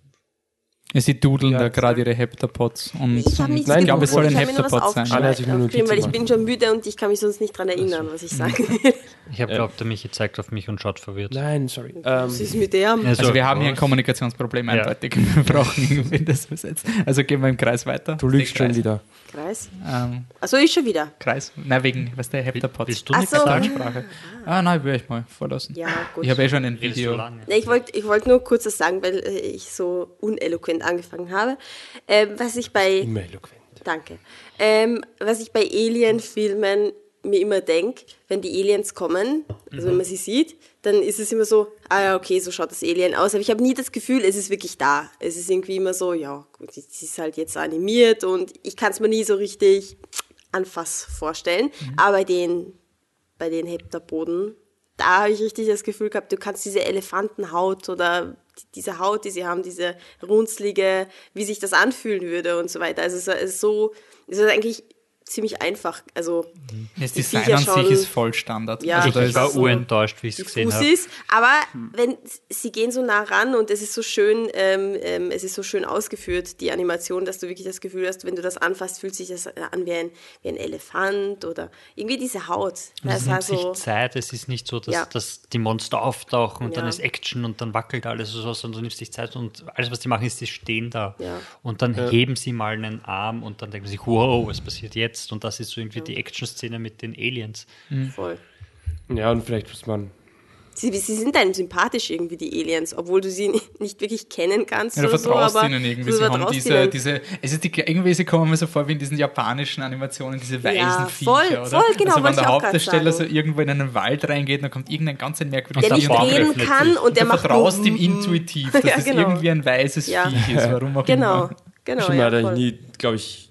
Sie dudeln Ja, da gerade ihre Heptapods. Und Ich habe nichts Nein, ich glaube, es soll ein ich Heptapod sein. Alle nur aufgeschrieben, weil ich bin schon müde und ich kann mich sonst nicht dran erinnern, was ich sage. Ich habe glaubt, der Michi zeigt auf mich und schaut verwirrt. Nein, sorry. Was Ähm, ist mit der? Also wir haben hier ein? Kommunikationsproblem Ja. eindeutig. Wir brauchen irgendwie das besetzt. Also gehen wir im Kreis weiter. du lügst schon wieder. Kreis? Ähm, Achso, ich schon wieder. Kreis. Na, wegen, was der Heptapod. Willst du nicht so. Sprache. Ah, nein, würde ich mal vorlassen. Ja, gut. Ich habe eh schon ein Video. ich wollte ich wollt nur kurz was sagen, weil äh, ich so uneloquent angefangen habe. Ähm, was ich bei Immer eloquent. Danke. Ähm, was ich bei Alien-Filmen mir immer denke, wenn die Aliens kommen, also wenn man sie sieht, dann ist es immer so, ah ja, okay, so schaut das Alien aus. Aber ich habe nie das Gefühl, es ist wirklich da. Es ist irgendwie immer so, ja, gut, es ist halt jetzt animiert und ich kann es mir nie so richtig anfass vorstellen. Aber bei den, bei den Heptapoden, da habe ich richtig das Gefühl gehabt, du kannst diese Elefantenhaut oder diese Haut, die sie haben, diese runzlige, wie sich das anfühlen würde und so weiter. Also es ist so, es ist eigentlich ziemlich einfach. Also Das die Design an sich ist voll Standard. Ja, also da ich ist, war so urenttäuscht, wie ich es gesehen habe. ist. Aber wenn sie gehen so nah ran und es ist so schön, ähm, ähm, es ist so schön ausgeführt, die Animation, dass du wirklich das Gefühl hast, wenn du das anfasst, fühlt sich das an wie ein, wie ein Elefant oder irgendwie diese Haut. Und es nimmt so, sich Zeit, es ist nicht so, dass, Ja. dass die Monster auftauchen und dann Ja. ist Action und dann wackelt alles so, sondern du nimmst dich Zeit und alles, was die machen, ist, die stehen da. Ja. Und dann heben sie mal einen Arm und dann denken sie, wow, was passiert jetzt? Und das ist so irgendwie die Action-Szene mit den Aliens. voll. Ja, und vielleicht muss man. Sie, sie sind einem sympathisch irgendwie, die Aliens, obwohl du sie nicht, wirklich kennen kannst. ja, du oder so, vertraust aber ihnen irgendwie. du Sie haben vertraust diese, ihnen. diese, es ist die, irgendwie sie kommen mir so vor wie in diesen japanischen Animationen, diese weisen Ja, Viecher, voll, oder? voll, genau, Also wenn der ich Hauptdarsteller so irgendwo in einen Wald reingeht, dann kommt irgendein ganz ein merkwürdiges der Und nicht reden kann sich. und der du macht vertraust nur- ihm intuitiv, dass Ja, das genau. irgendwie ein weißes Ja. Viech ist, warum auch Genau, immer. genau. Schon Ja, mal, voll. nie, glaube ich,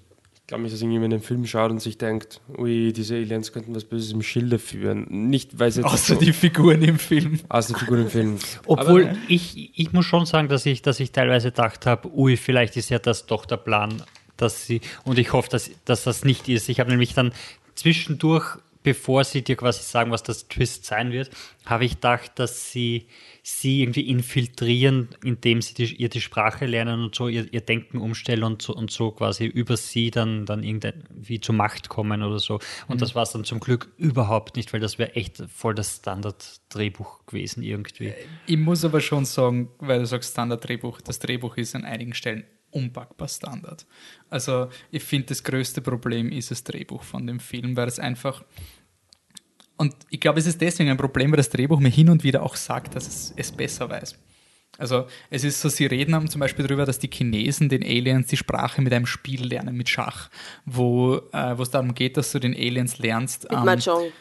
glaube nicht, dass irgendjemand einen Film schaut und sich denkt, ui, diese Aliens könnten was Böses im Schilde führen. Nicht, weil sie jetzt Außer so, die Figuren im Film. außer die Figuren im Film. Obwohl ich, ich muss schon sagen, dass ich, dass ich teilweise gedacht habe, ui, vielleicht ist ja das doch der Plan, dass sie, und ich hoffe, dass, dass das nicht ist. Ich habe nämlich dann zwischendurch, bevor sie dir quasi sagen, was das Twist sein wird, habe ich gedacht, dass sie sie irgendwie infiltrieren, indem sie die, ihr die Sprache lernen und so ihr, ihr Denken umstellen und so, und so quasi über sie dann, dann irgendwie zur Macht kommen oder so. Und das war es dann zum Glück überhaupt nicht, weil das wäre echt voll das Standard-Drehbuch gewesen irgendwie. Ich muss aber schon sagen, weil du sagst Standard-Drehbuch, das Drehbuch ist an einigen Stellen unpackbar Standard. Also ich finde, das größte Problem ist das Drehbuch von dem Film, weil es einfach und ich glaube, es ist deswegen ein Problem, weil das Drehbuch mir hin und wieder auch sagt, dass es es besser weiß. Also es ist so, sie reden haben zum Beispiel darüber, dass die Chinesen den Aliens die Sprache mit einem Spiel lernen, mit Schach, wo äh, wo es darum geht, dass du den Aliens lernst. Mit Mahjong.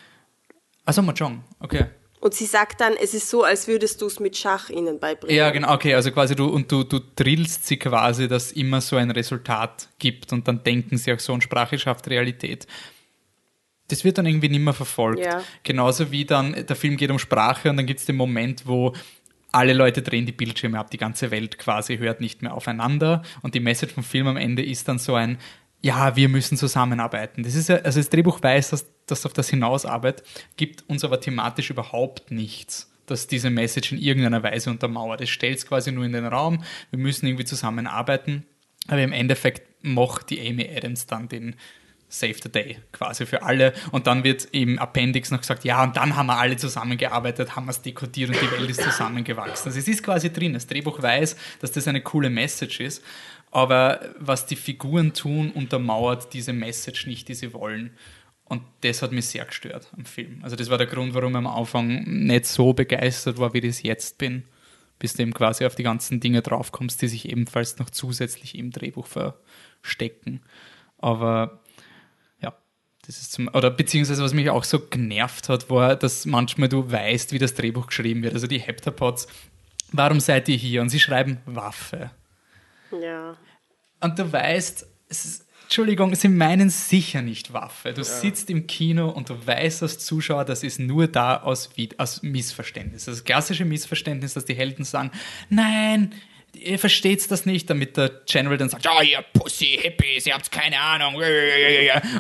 Also Mahjong, okay. Und sie sagt dann, es ist so, als würdest du es mit Schach ihnen beibringen. Ja, genau, okay, also quasi du und du, du drillst sie quasi, dass immer so ein Resultat gibt und dann denken sie auch so und Sprache schafft Realität. Das wird dann irgendwie nicht mehr verfolgt. Ja. Genauso wie dann, der Film geht um Sprache und dann gibt es den Moment, wo alle Leute drehen die Bildschirme ab, die ganze Welt quasi hört nicht mehr aufeinander und die Message vom Film am Ende ist dann so ein, ja, wir müssen zusammenarbeiten. Das ist ja, also das Drehbuch weiß, dass das auf das hinausarbeitet, gibt uns aber thematisch überhaupt nichts, dass diese Message in irgendeiner Weise untermauert. Es stellt es quasi nur in den Raum, wir müssen irgendwie zusammenarbeiten, aber im Endeffekt macht die Amy Adams dann den Save the Day quasi für alle und dann wird im Appendix noch gesagt, ja und dann haben wir alle zusammengearbeitet, haben wir es dekodiert und die Welt ist zusammengewachsen. Also es ist quasi drin, das Drehbuch weiß, dass das eine coole Message ist, aber was die Figuren tun, untermauert diese Message nicht, die sie wollen. Und das hat mich sehr gestört am Film. Also das war der Grund, warum ich am Anfang nicht so begeistert war, wie ich es jetzt bin. Bis du eben quasi auf die ganzen Dinge draufkommst, die sich ebenfalls noch zusätzlich im Drehbuch verstecken. Aber das ist zum, oder beziehungsweise was mich auch so genervt hat, war, dass manchmal du weißt, wie das Drehbuch geschrieben wird. Also die Heptapods, warum seid ihr hier? Und sie schreiben Waffe. Ja. Und du weißt, es ist, Entschuldigung, sie meinen sicher nicht Waffe. Du sitzt im Kino und du weißt als Zuschauer, das ist nur da aus, aus Missverständnis. Das klassische Missverständnis, dass die Helden sagen, nein, ihr versteht das nicht, damit der General dann sagt, ja, ihr Pussy, Hippies, ihr habt keine Ahnung.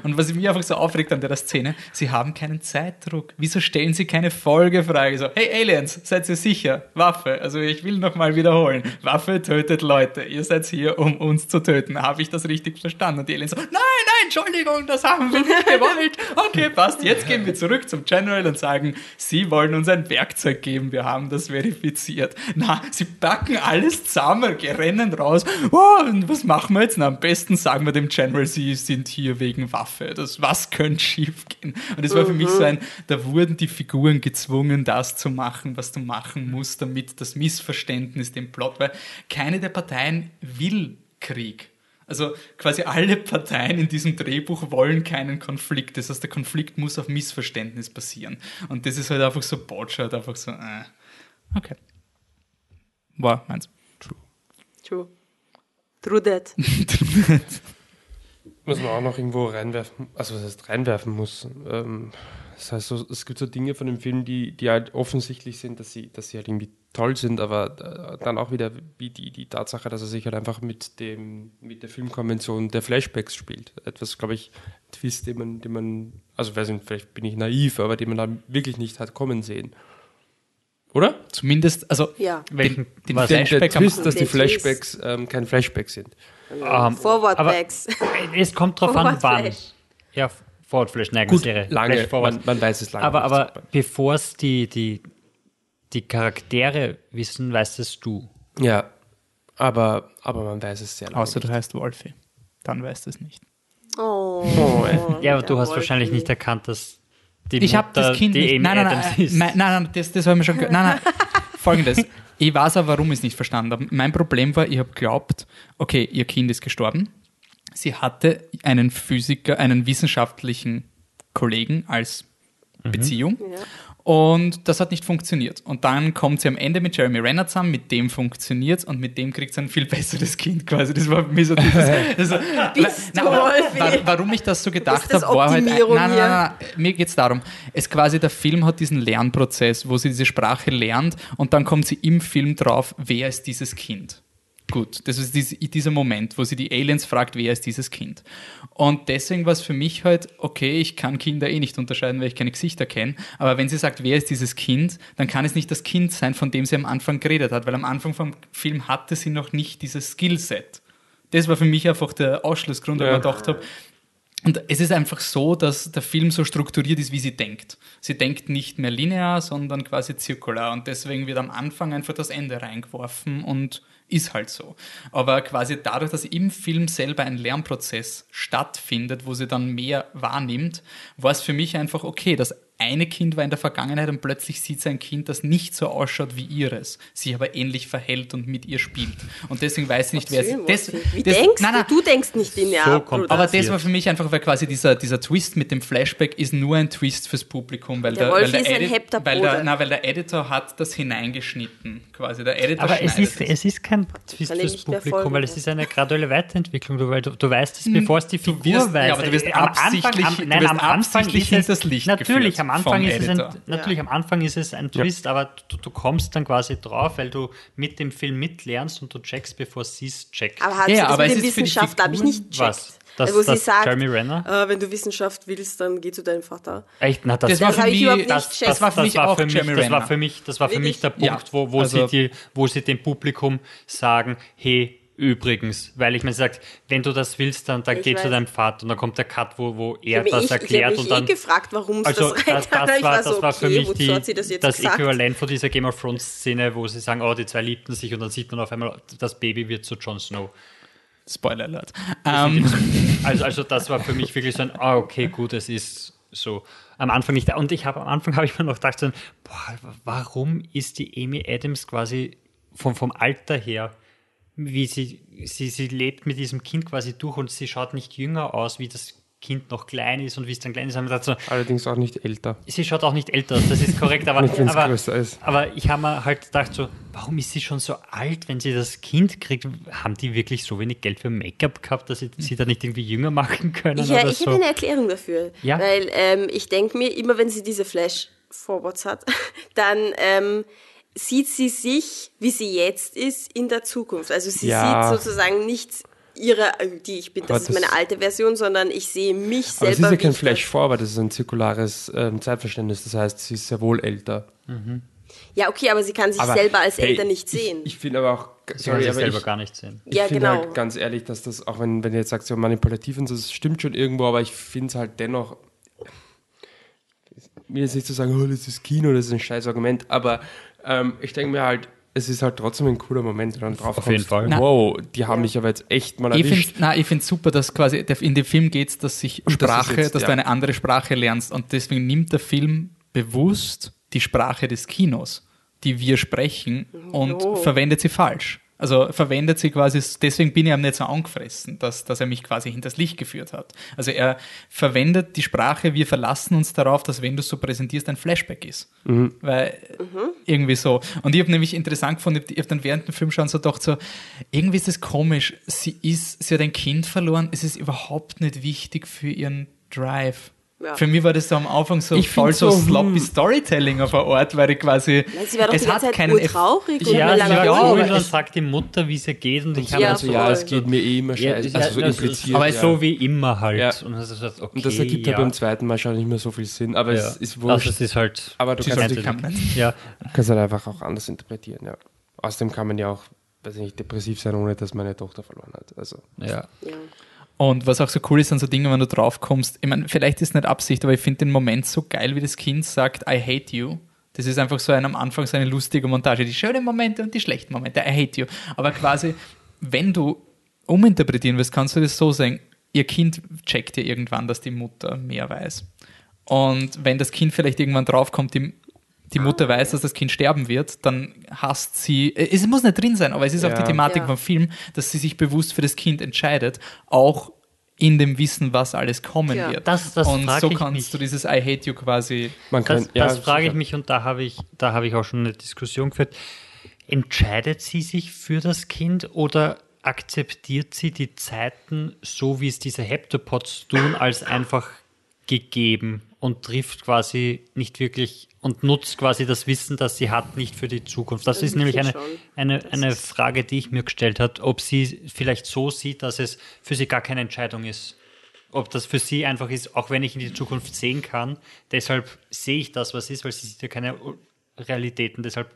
Und was mich einfach so aufregt an der Szene, sie haben keinen Zeitdruck. Wieso stellen sie keine Folgefrage? So, hey Aliens, seid ihr sicher? Waffe. Also ich will nochmal wiederholen. Waffe tötet Leute. Ihr seid hier, um uns zu töten. Habe ich das richtig verstanden? Und die Aliens so, nein, nein, Entschuldigung, das haben wir nicht gewollt. Okay, passt. Jetzt gehen wir zurück zum General und sagen, sie wollen uns ein Werkzeug geben. Wir haben das verifiziert. Na, sie packen alles zusammen, rennen raus. Oh, was machen wir jetzt? Na, am besten sagen wir dem General, sie sind hier wegen Waffe. Das, was könnte schief gehen? Und das war für mich so ein, da wurden die Figuren gezwungen, das zu machen, was du machen musst, damit das Missverständnis, den Plot, weil keine der Parteien will Krieg. Also quasi alle Parteien in diesem Drehbuch wollen keinen Konflikt. Das heißt, der Konflikt muss auf Missverständnis passieren. Und das ist halt einfach so botschert, einfach so, äh. Okay. War meins. True. True that. Was man auch noch irgendwo reinwerfen, also was heißt reinwerfen muss. Ähm, das heißt, so, es gibt so Dinge von dem Film, die, die halt offensichtlich sind, dass sie, dass sie halt irgendwie toll sind, aber äh, dann auch wieder wie die, die Tatsache, dass er sich halt einfach mit dem, mit der Filmkonvention der Flashbacks spielt. Etwas, glaube ich, Twist, den man, den man, also weiß nicht, vielleicht bin ich naiv, aber den man dann wirklich nicht hat kommen sehen. Oder? Zumindest, also Ja. Welchen, den Der, der Flashback am- Twist, dass die Der. Flashbacks ähm, kein Flashback sind. ähm, Forward-Backs. aber Es kommt drauf an, wann. Ja, Forward Flash, nein, Gut, Serie. lange, Flash man, man weiß es lange. aber nicht. aber bevor es die, die, die Charaktere wissen, weißt es du. Ja, aber, aber man weiß es sehr lange. außer du heißt Wolfi. Dann weißt du es nicht. Oh. Oh. Ja, aber du der hast wahrscheinlich Wolfi. nicht erkannt, dass die Ich habe das Kind nicht. Nein, nein, nein, nein, nein, nein, das, das haben wir schon gehört. Nein, nein. Folgendes. Ich weiß auch, warum ich es nicht verstanden habe. Mein Problem war, ich habe geglaubt, okay, ihr Kind ist gestorben. Sie hatte einen Physiker, einen wissenschaftlichen Kollegen als Beziehung. Ja. Und das hat nicht funktioniert. Und dann kommt sie am Ende mit Jeremy Renner zusammen, mit dem funktioniert und mit dem kriegt sie ein viel besseres Kind quasi. Das war mich so dieses. Aber Wolfi? wa- warum ich das so gedacht habe, war halt. Nein, nein, nein, nein. Mir geht es darum, es quasi der Film hat diesen Lernprozess, wo sie diese Sprache lernt und dann kommt sie im Film drauf, wer ist dieses Kind. Gut, das ist dies- dieser Moment, wo sie die Aliens fragt, wer ist dieses Kind. Und deswegen war es für mich halt, okay, ich kann Kinder eh nicht unterscheiden, weil ich keine Gesichter kenne, aber wenn sie sagt, wer ist dieses Kind, dann kann es nicht das Kind sein, von dem sie am Anfang geredet hat, weil am Anfang vom Film hatte sie noch nicht dieses Skillset. Das war für mich einfach der Ausschlussgrund, weil Ja. ich mir gedacht habe, und es ist einfach so, dass der Film so strukturiert ist, wie sie denkt. Sie denkt nicht mehr linear, sondern quasi zirkular. Und deswegen wird am Anfang einfach das Ende reingeworfen und ist halt so. Aber quasi dadurch, dass im Film selber ein Lernprozess stattfindet, wo sie dann mehr wahrnimmt, war es für mich einfach okay. Das eine Kind war in der Vergangenheit und plötzlich sieht sie ein Kind, das nicht so ausschaut wie ihres, sich aber ähnlich verhält und mit ihr spielt. Und deswegen weiß ich nicht, wer sie. Das, Wie das- denkst nein, nein, du? Du denkst nicht linear. So Bruder. aber das war für mich einfach, weil quasi dieser, dieser Twist mit dem Flashback ist nur ein Twist fürs Publikum, weil Der der, weil der, ist ein Edit- weil der, na, weil der Editor hat das hineingeschnitten, quasi. Der Editor Aber es ist, es ist kein Twist Kann ich fürs Publikum, folgen. weil es ist eine graduelle Weiterentwicklung. Du, weil du, du weißt es, bevor es die Figur wirst- weiß. ja, aber du wirst Am Anfang- absichtlich- am, du nein, wirst am Anfang absichtlich ist es, hinters Licht Natürlich, am Anfang ist es ein, natürlich, am Anfang ist es ein Twist, aber du, du kommst dann quasi drauf, weil du mit dem Film mitlernst und du checkst, bevor sie es checkt. Aber hat Ja, sie das aber mit es ist Wissenschaftler, habe ich nicht checkt. Was? Das- wo sie das sagt, Jeremy Renner? Äh, wenn du Wissenschaft willst, dann geh zu deinem Vater. Echt? Na, das, Das war für habe ich mich, nicht das, das war für mich war auch für mich, Jeremy das war für mich, das war für mich der Ja. Punkt, wo, wo, Also- sie die, wo sie dem Publikum sagen, hey, übrigens, weil ich mir sagt, wenn du das willst, dann, dann Ich geh zu deinem Vater und dann kommt der Cut, wo, wo Ich er habe das mich, ich, ich erklärt hab mich und dann eh gefragt, warum es also das das, das, Ich war, so, das war für okay, mich die, sie das das? Äquivalent von dieser Game of Thrones Szene, wo sie sagen, oh, die zwei liebten sich und dann sieht man auf einmal, das Baby wird zu Jon Snow. Spoiler Alert. Ähm, Also, also das war für mich wirklich so ein, ah, okay, gut, es ist so am Anfang nicht. Und ich habe am Anfang habe ich mir noch gedacht, so, boah, warum ist die Amy Adams quasi vom, vom Alter her, wie sie, sie, sie lebt mit diesem Kind quasi durch und sie schaut nicht jünger aus, wie das Kind noch klein ist und wie es dann klein ist. Haben wir gedacht, so, Allerdings auch nicht älter. sie schaut auch nicht älter aus, das ist korrekt, aber, Nicht, aber, größer ist. aber ich habe mir halt gedacht, so, warum ist sie schon so alt, wenn sie das Kind kriegt? Haben die wirklich so wenig Geld für Make-up gehabt, dass sie sie da nicht irgendwie jünger machen können? Ich, ja, oder ich so? habe eine Erklärung dafür. Ja? Weil ähm, ich denke mir, immer wenn sie diese Flash-Forwards hat, dann ähm, sieht sie sich, wie sie jetzt ist, in der Zukunft. Also sie Ja. sieht sozusagen nicht ihre, äh, die ich bin, das Aber ist das- meine alte Version, sondern ich sehe mich Aber selber. es ist ja kein Flash-Forward, das ist ein zirkulares ähm, Zeitverständnis. Das heißt, sie ist sehr wohl älter. das- Ja, okay, aber sie kann sich Aber, selber als hey, älter nicht sehen. Ich, ich finde aber auch, Sie kann sorry, sich aber selber ich, gar nicht sehen. ich Ja, finde genau. halt ganz ehrlich, dass das, auch wenn, wenn ihr jetzt sagt, so manipulativ und so, das stimmt schon irgendwo, aber ich finde es halt dennoch, mir jetzt nicht zu sagen, oh, das ist Kino, das ist ein scheiß Argument, aber ähm, ich denke mir halt, es ist halt trotzdem ein cooler Moment, wenn du dann drauf Auf jeden kommst, Fall. Wow, die haben mich aber jetzt echt mal ich erwischt. finde ich find's super, dass quasi in dem Film geht es, dass sich Und das Sprache, jetzt- dass ja. du eine andere Sprache lernst und deswegen nimmt der Film bewusst die Sprache des Kinos, die wir sprechen und Oh. verwendet sie falsch. Also verwendet sie quasi, deswegen bin ich ihm nicht so angefressen, dass, dass er mich quasi hinters Licht geführt hat. Also er verwendet die Sprache, wir verlassen uns darauf, dass wenn du es so präsentierst, ein Flashback ist. Weil irgendwie so. Und ich habe nämlich interessant gefunden, ich habe dann während dem Film schon so gedacht, so, irgendwie ist es komisch, sie ist, sie hat ein Kind verloren, es ist überhaupt nicht wichtig für ihren Drive. Ja. Für mich war das so am Anfang so Ich voll so, so, sloppy hm. Storytelling auf eine Art, weil ich quasi. Nein, sie war doch es die hat Zeit keinen Eff- urtraurig und Ja, sie war ja, cool, dann sagt die Mutter, wie es ihr geht und ich Ja, habe Ja, also, ja, es geht mir eh immer scheiße. ja, also so das- impliziert. aber ja. so wie immer halt. Ja. Und, das ist halt, okay, Und das ergibt ja. ja beim zweiten Mal schon nicht mehr so viel Sinn. Aber ja. es ist Also wurscht. es ist halt. aber du kannst, man. Ja, kannst halt einfach auch anders interpretieren. Ja. Außerdem kann man ja auch, weiß ich nicht, depressiv sein, ohne dass man eine Tochter verloren hat. Also, ja. Und was auch so cool ist an so Dingen, wenn du drauf kommst, ich meine, vielleicht ist es nicht Absicht, aber ich finde den Moment so geil, wie das Kind sagt, I hate you. Das ist einfach so ein, am Anfang so eine lustige Montage. Die schönen Momente und die schlechten Momente. I hate you. Aber quasi, wenn du uminterpretieren willst, kannst du das so sagen, ihr Kind checkt ja irgendwann, dass die Mutter mehr weiß. Und wenn das Kind vielleicht irgendwann draufkommt, die, die Mutter weiß, dass das Kind sterben wird, dann hasst sie, äh, es muss nicht drin sein, aber es ist auch Ja. die Thematik Ja. vom Film, dass sie sich bewusst für das Kind entscheidet, auch in dem Wissen, was alles kommen Ja. wird. Das- das und so ich kannst mich. du dieses I hate you quasi. man kann, Das, ja, das frage ich mich und da habe ich, da habe ich auch schon eine Diskussion geführt. Entscheidet sie sich für das Kind oder akzeptiert sie die Zeiten, so wie es diese Heptapods tun, als einfach gegeben und trifft quasi nicht wirklich und nutzt quasi das Wissen, das sie hat, nicht für die Zukunft. Das Also ist ich nämlich eine, schon, eine, das eine Frage, die ich mir gestellt habe, ob sie vielleicht so sieht, dass es für sie gar keine Entscheidung ist. Ob das für sie einfach ist, auch wenn ich in die Zukunft sehen kann, deshalb sehe ich das, was ist, weil sie sieht ja keine Realitäten, deshalb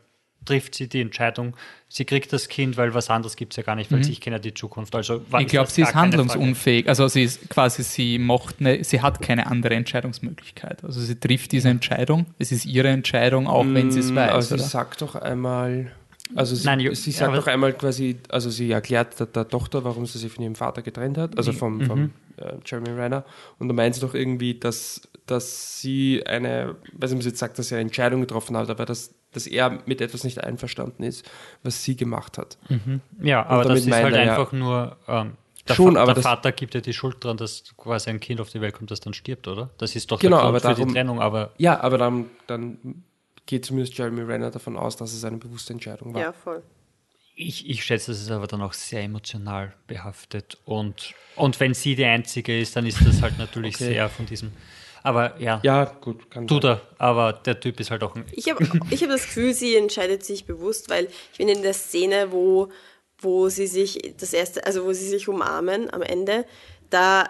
trifft sie die Entscheidung, sie kriegt das Kind, weil was anderes gibt es ja gar nicht, weil ich kenne ja die Zukunft. Also war- Ich glaube, sie ist handlungsunfähig. Also sie ist quasi, sie macht ne, sie hat keine andere Entscheidungsmöglichkeit. Also sie trifft diese Entscheidung. Es ist ihre Entscheidung, auch wenn sie es weiß. Also sie oder? sagt doch einmal, also sie, Nein, jo- sie sagt doch einmal quasi, also sie erklärt der, der Tochter, warum sie sich von ihrem Vater getrennt hat, also vom, vom äh, Jeremy Renner. Und da meint sie doch irgendwie, dass, dass sie eine, weiß nicht, ob sie jetzt sagt, dass er eine Entscheidung getroffen hat, aber dass, dass er mit etwas nicht einverstanden ist, was sie gemacht hat. Ja, aber das ist halt ja- einfach nur. Ähm, der, Schon, Fa aber der das- Vater gibt ja die Schuld dran, dass quasi ein Kind auf die Welt kommt, das dann stirbt, oder? Das ist doch Genau, der aber Grund für darum- die Trennung, aber Ja, aber dann, dann geht zumindest Jeremy Renner davon aus, dass es eine bewusste Entscheidung war. ja, voll. ich, ich schätze, es ist aber dann auch sehr emotional behaftet. Und, und wenn sie die Einzige ist, dann ist das halt natürlich Okay. sehr von diesem. Aber ja, Ja, gut, kann tut er. Aber der Typ ist halt auch ein. Ich habe ich hab das Gefühl, sie entscheidet sich bewusst, weil ich bin in der Szene, wo, wo sie sich das erste, also wo sie sich umarmen am Ende, da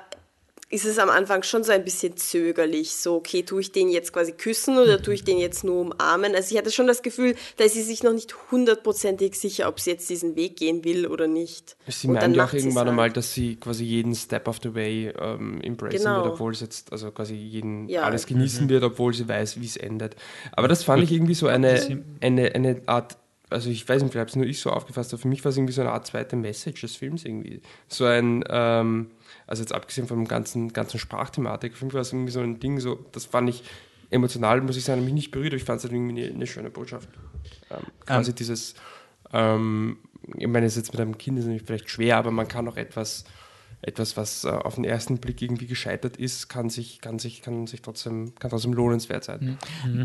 ist es am Anfang schon so ein bisschen zögerlich. So, okay, tue ich den jetzt quasi küssen oder tue ich den jetzt nur umarmen? Also ich hatte schon das Gefühl, da ist sie sich noch nicht hundertprozentig sicher, ob sie jetzt diesen Weg gehen will oder nicht. Sie Und dann meint ja auch irgendwann halt. einmal, dass sie quasi jeden Step of the way ähm, embracen Genau. wird, obwohl es jetzt, also quasi jeden Ja. alles genießen wird, obwohl sie weiß, wie es endet. Aber das fand ich irgendwie so eine, eine, eine Art, also ich weiß nicht, vielleicht habe es nur ich so aufgefasst, aber für mich war es irgendwie so eine Art zweite Message des Films irgendwie. So ein, ähm, also jetzt abgesehen von dem ganzen, ganzen Sprachthematik, für mich war es irgendwie so ein Ding, so, das fand ich emotional, muss ich sagen, mich nicht berührt, aber ich fand es halt irgendwie eine, eine schöne Botschaft. Ähm, quasi dieses, ähm, ich meine, es ist jetzt mit einem Kind ist natürlich vielleicht schwer, aber man kann auch etwas, etwas, was äh, auf den ersten Blick irgendwie gescheitert ist, kann sich, kann sich, kann sich trotzdem, kann trotzdem lohnenswert sein.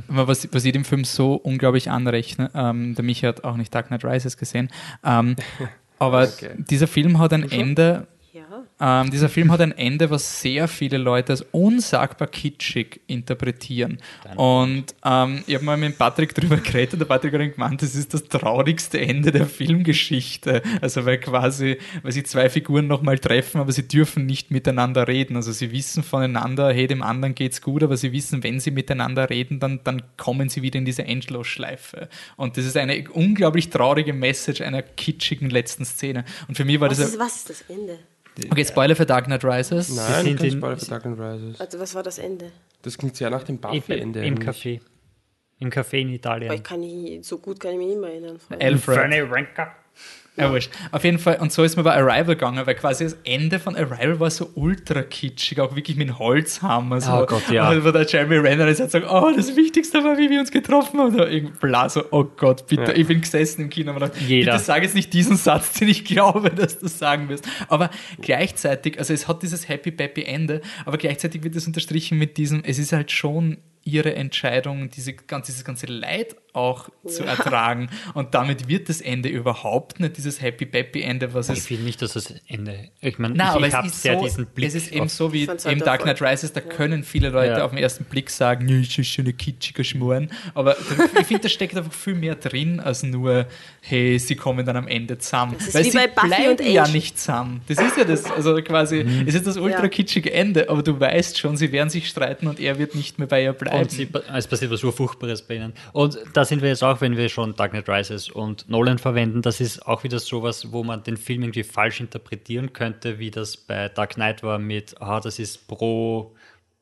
Aber was, was ich dem Film so unglaublich anrechne, ähm, der Michi hat auch nicht Dark Knight Rises gesehen, ähm, aber Okay. dieser Film hat ein Ende, Ja. Ähm, dieser Film hat ein Ende, was sehr viele Leute als unsagbar kitschig interpretieren. Und ähm, ich habe mal mit Patrick drüber geredet und der Patrick hat dann gemeint, das ist das traurigste Ende der Filmgeschichte. Also weil quasi, weil sich zwei Figuren nochmal treffen, aber sie dürfen nicht miteinander reden. Also sie wissen voneinander, hey, dem anderen geht's gut, aber sie wissen, wenn sie miteinander reden, dann, dann kommen sie wieder in diese Endlosschleife. Und das ist eine unglaublich traurige Message einer kitschigen letzten Szene. Und für mich war Was das... ist, was ist das Ende? Okay, Spoiler für Dark Knight Rises. Nein, kein in- Spoiler für Dark Knight Rises. Also was war das Ende? Das klingt sehr nach dem Buffy-Ende. Im. Café. Im Café in Italien. ich kann nicht, so gut kann ich mich nicht mehr erinnern. Alfred. Ranker. Ja, wurscht. Auf jeden Fall, und so ist mir bei Arrival gegangen, weil quasi das Ende von Arrival war so ultra kitschig, auch wirklich mit dem Holzhammer. So. Oh Gott, ja. Und wo der Jeremy Renner ist, hat sagt, oh, das Wichtigste war, wie wir uns getroffen haben. Oder irgendwie bla, so, oh Gott, bitte. Ja. Ich bin gesessen im Kino und gedacht, Jeder. bitte sag jetzt nicht diesen Satz, den ich glaube, dass du sagen wirst. Aber gleichzeitig, also es hat dieses Happy Peppy Ende, aber gleichzeitig wird es unterstrichen mit diesem, es ist halt schon ihre Entscheidung, diese, ganz- dieses ganze Leid auch zu ertragen. Und damit wird das Ende überhaupt nicht dieses Happy Peppy Ende, was Ich es finde nicht, dass das Ende. Ich meine, Nein, ich, ich habe es ist, sehr so, diesen Blick. es ist eben so wie Ich im halt Dark Knight Rises, da können viele Leute Ja. auf den ersten Blick sagen, ja, ist schon ein kitschiger Schmoren. Aber ich finde, da steckt einfach viel mehr drin, als nur, hey, sie kommen dann am Ende zusammen. Das ist Weil wie sie bei Buffy bleiben und ja nicht zusammen. Das ist ja das, also quasi, es ist das ultra Ja. kitschige Ende, aber du weißt schon, sie werden sich streiten und er wird nicht mehr bei ihr bleiben. Und sie, es passiert was Urfurchtbares bei ihnen. Und da sind wir jetzt auch, wenn wir schon Dark Knight Rises und Nolan verwenden, das ist auch wieder sowas, wo man den Film irgendwie falsch interpretieren könnte, wie das bei Dark Knight war mit, ah, das ist pro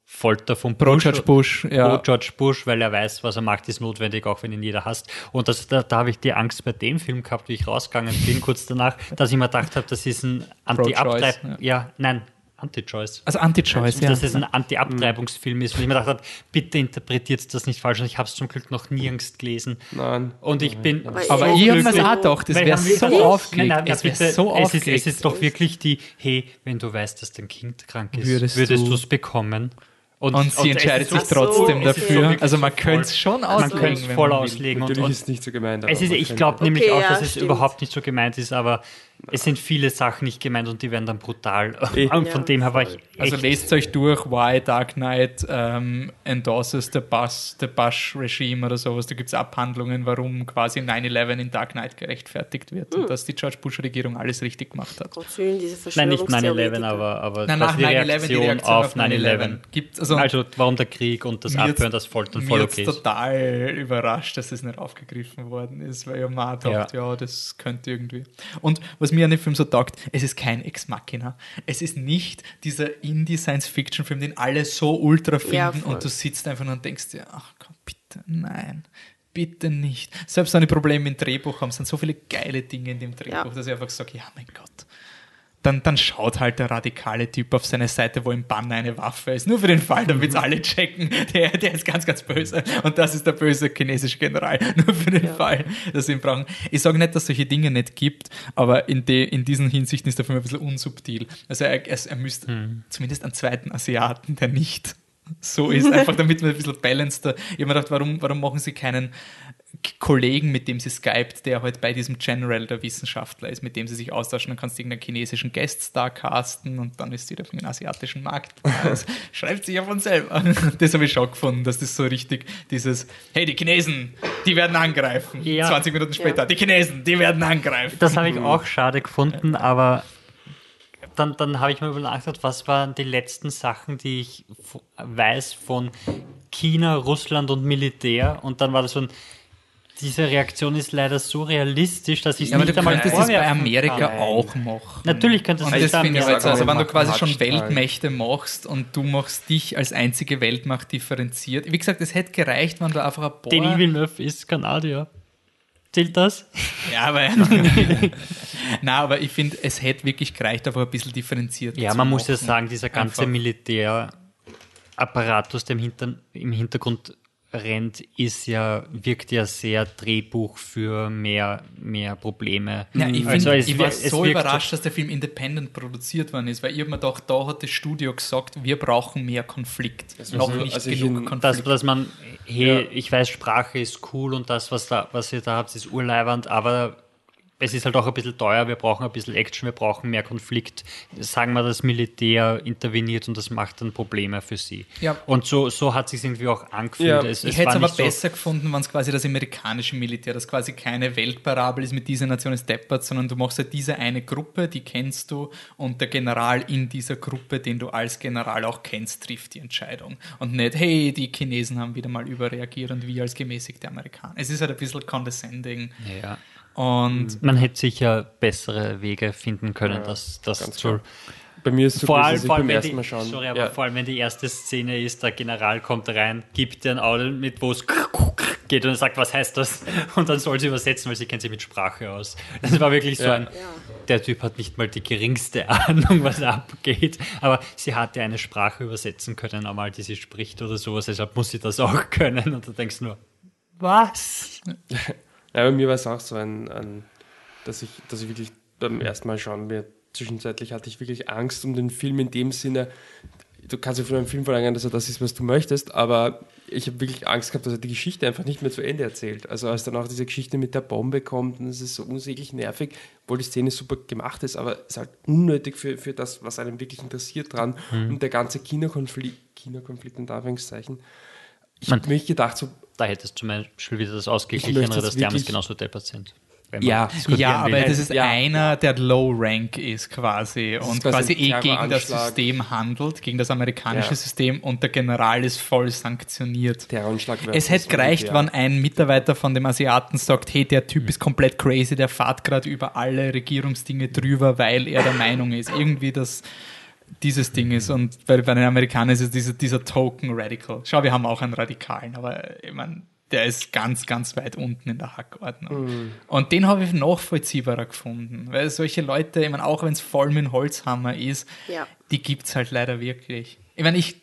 Folter von Pro Bush. George Bush, ja. Pro George Bush, weil er weiß, was er macht, ist notwendig, auch wenn ihn jeder hasst. Und das, da, da habe ich die Angst bei dem Film gehabt, wie ich rausgegangen bin, kurz danach, dass ich mir gedacht habe, das ist ein Anti-Abtreib... Pro-Choice, ja. nein, Anti-Choice. also Anti-Choice, ja. Dass es ein Anti-Abtreibungsfilm ist. Und ich mir gedacht habe, bitte interpretiert das nicht falsch. Und ich habe es zum Glück noch nirgends gelesen. Nein. Und ich bin. Aber aber so ich habe mir glücklich. auch gedacht, das wäre so Nein, nein, es wäre so es ist, es ist doch wirklich die, hey, wenn du weißt, dass dein Kind krank ist, Würdest würdest du- es bekommen. Und sie es entscheidet sich so- trotzdem so dafür. wirklich also so man könnte es schon Man auslegen. könnte es voll man auslegen. Und, Natürlich und ist es nicht so gemeint. aber es ist, man ich glaube nämlich Okay, auch, ja, dass es stimmt. überhaupt nicht so gemeint ist, aber es sind viele Sachen nicht gemeint und die werden dann brutal. Und von Ja, dem her war ich. Also lest euch durch, why Dark Knight ähm, endorses the Bush, the Bush Regime oder sowas. Da gibt es Abhandlungen, warum quasi 9-11 in Dark Knight gerechtfertigt wird Hm. und dass die George Bush-Regierung alles richtig gemacht hat. Gott willen, diese Nein, nicht 9-11, Verschwörungstheoretiker. aber, aber Nein, nach die 9-11 Reaktion, die Reaktion auf auf 9-11. 9-11. Gibt, also, Also warum der Krieg und das Abhören, das Foltern voll okay jetzt ist. total überrascht, dass das nicht aufgegriffen worden ist, weil ich mir auch dachte, ja. das könnte irgendwie. Und was mir an dem Film so taugt, es ist kein Ex Machina. Es ist nicht dieser Indie-Science-Fiction-Film, den alle so ultra finden Ja, und du sitzt einfach nur und denkst dir, ach komm, bitte, nein. Bitte nicht. Selbst wenn die Probleme im Drehbuch haben, sind so viele geile Dinge in dem Drehbuch, Ja. dass ich einfach sage, ja, mein Gott. Dann, dann schaut halt der radikale Typ auf seine Seite, wo im Banner eine Waffe ist. Nur für den Fall, damit es alle checken. Der, der ist ganz, ganz böse. Und das ist der böse chinesische General. Nur für den Fall, dass sie ihn brauchen. Ich sage nicht, dass es solche Dinge nicht gibt, aber in, de, in diesen Hinsichten ist der Film ein bisschen unsubtil. Also er, er, er müsste zumindest einen zweiten Asiaten, der nicht so ist, einfach damit man ein bisschen balanceder. Ich habe mir gedacht, warum, warum machen sie keinen Kollegen, mit dem sie skypt, der halt bei diesem General der Wissenschaftler ist, mit dem sie sich austauschen, dann kannst du irgendeinen chinesischen Gueststar casten und dann ist wieder für den asiatischen Markt. Das schreibt sich ja von selber. Das habe ich schon gefunden, dass das so richtig dieses, hey, die Chinesen, die werden angreifen. Ja. 20 Minuten später, die Chinesen, die werden angreifen. Das habe ich auch schade gefunden, aber dann, dann habe ich mir nachgedacht, was waren die letzten Sachen, die ich weiß von China, Russland und Militär und dann war das so ein diese Reaktion ist leider so realistisch, dass ich es Ja, aber nicht du einmal könntest es bei vorwerfen Amerika kann. auch machen. Natürlich könntest du das es bei finde ich Amerika halt so, also wenn du machen, quasi schon halt. Weltmächte machst und du machst dich als einzige Weltmacht differenziert. Wie gesagt, es hätte gereicht, wenn du einfach ein paar... Denis Villeneuve ist Kanadier. Zählt das? Ja, aber... Nein, aber ich finde, es hätte wirklich gereicht, einfach ein bisschen differenziert Ja, man muss ja machen. sagen, dieser ganze Einfach. Militärapparatus, der im, Hinter im Hintergrund rennt, ist ja, wirkt ja sehr Drehbuch für mehr, mehr Probleme. Ja, ich, Also find, es ich war es so überrascht, dass der Film independent produziert worden ist, weil ich mir gedacht, da hat das Studio gesagt, wir brauchen mehr Konflikt. Noch also- nicht also ich genug in- Konflikt. dass, dass man, hey, Ja. ich weiß, Sprache ist cool und das, was, da, was ihr da habt, ist urleibernd, aber es ist halt auch ein bisschen teuer, wir brauchen ein bisschen Action, wir brauchen mehr Konflikt. Sagen wir, das Militär interveniert und das macht dann Probleme für sie. Ja. Und so, so hat sich irgendwie auch angefühlt. Ja. Es, Ich es hätte es aber nicht so- besser gefunden, wenn es quasi das amerikanische Militär, das quasi keine Weltparabel ist mit dieser Nation ist deppert, sondern du machst halt diese eine Gruppe, die kennst du und der General in dieser Gruppe, den du als General auch kennst, trifft die Entscheidung. Und nicht, hey, die Chinesen haben wieder mal überreagiert und wir als gemäßigte Amerikaner. Es ist halt ein bisschen condescending Ja. Und Man hätte sicher bessere Wege finden können, das, das ganz zu. klar. Bei mir ist es so Vor allem, vor allem, beim wenn ersten die, Mal schauen. sorry, aber ja, vor allem, wenn die erste Szene ist, der General kommt rein, gibt dir ein Auto mit, wo es geht und sagt, was heißt das? Und dann soll sie übersetzen, weil sie kennt sich mit Sprache aus. Das war wirklich so Ja. ein, der Typ hat nicht mal die geringste Ahnung, was abgeht, aber sie hat ja eine Sprache übersetzen können, einmal, die sie spricht oder sowas, deshalb muss sie das auch können und du denkst nur, was? ja, bei mir war es auch so ein, ein dass ich, dass ich wirklich beim ersten Mal schauen mir zwischenzeitlich hatte ich wirklich Angst um den Film in dem Sinne, du kannst ja von einem Film verlangen, dass er das ist, was du möchtest, aber ich habe wirklich Angst gehabt, dass er die Geschichte einfach nicht mehr zu Ende erzählt. Also als dann auch diese Geschichte mit der Bombe kommt und es ist so unsäglich nervig, obwohl die Szene super gemacht ist, aber es ist halt unnötig für, für das, was einem wirklich interessiert dran Mhm. und der ganze China-Konflikt, China-Konflikt in Anführungszeichen. Ich habe mich gedacht, so, Da hättest du zum Beispiel wieder das Ausgeglichenere, das dass die Amis genauso deppert sind. Ja. Ja, aber will. das ist Ja. einer, der Low Rank ist quasi und quasi quasi eh gegen das. System handelt, gegen das amerikanische Ja. System und der General ist voll sanktioniert. Es hätte gereicht, wenn ein Mitarbeiter von dem Asiaten sagt, hey, der Typ ist komplett crazy, der fährt gerade über alle Regierungsdinge drüber, weil er der Meinung ist. Irgendwie das dieses Ding ist und bei, bei den Amerikanern ist es dieser, dieser Token Radical. Schau, wir haben auch einen Radikalen, aber ich meine, der ist ganz, ganz weit unten in der Hackordnung. Und den habe ich nachvollziehbarer gefunden, weil solche Leute, ich meine, auch wenn es voll mit Holzhammer ist, Ja. die gibt es halt leider wirklich. Ich meine, ich,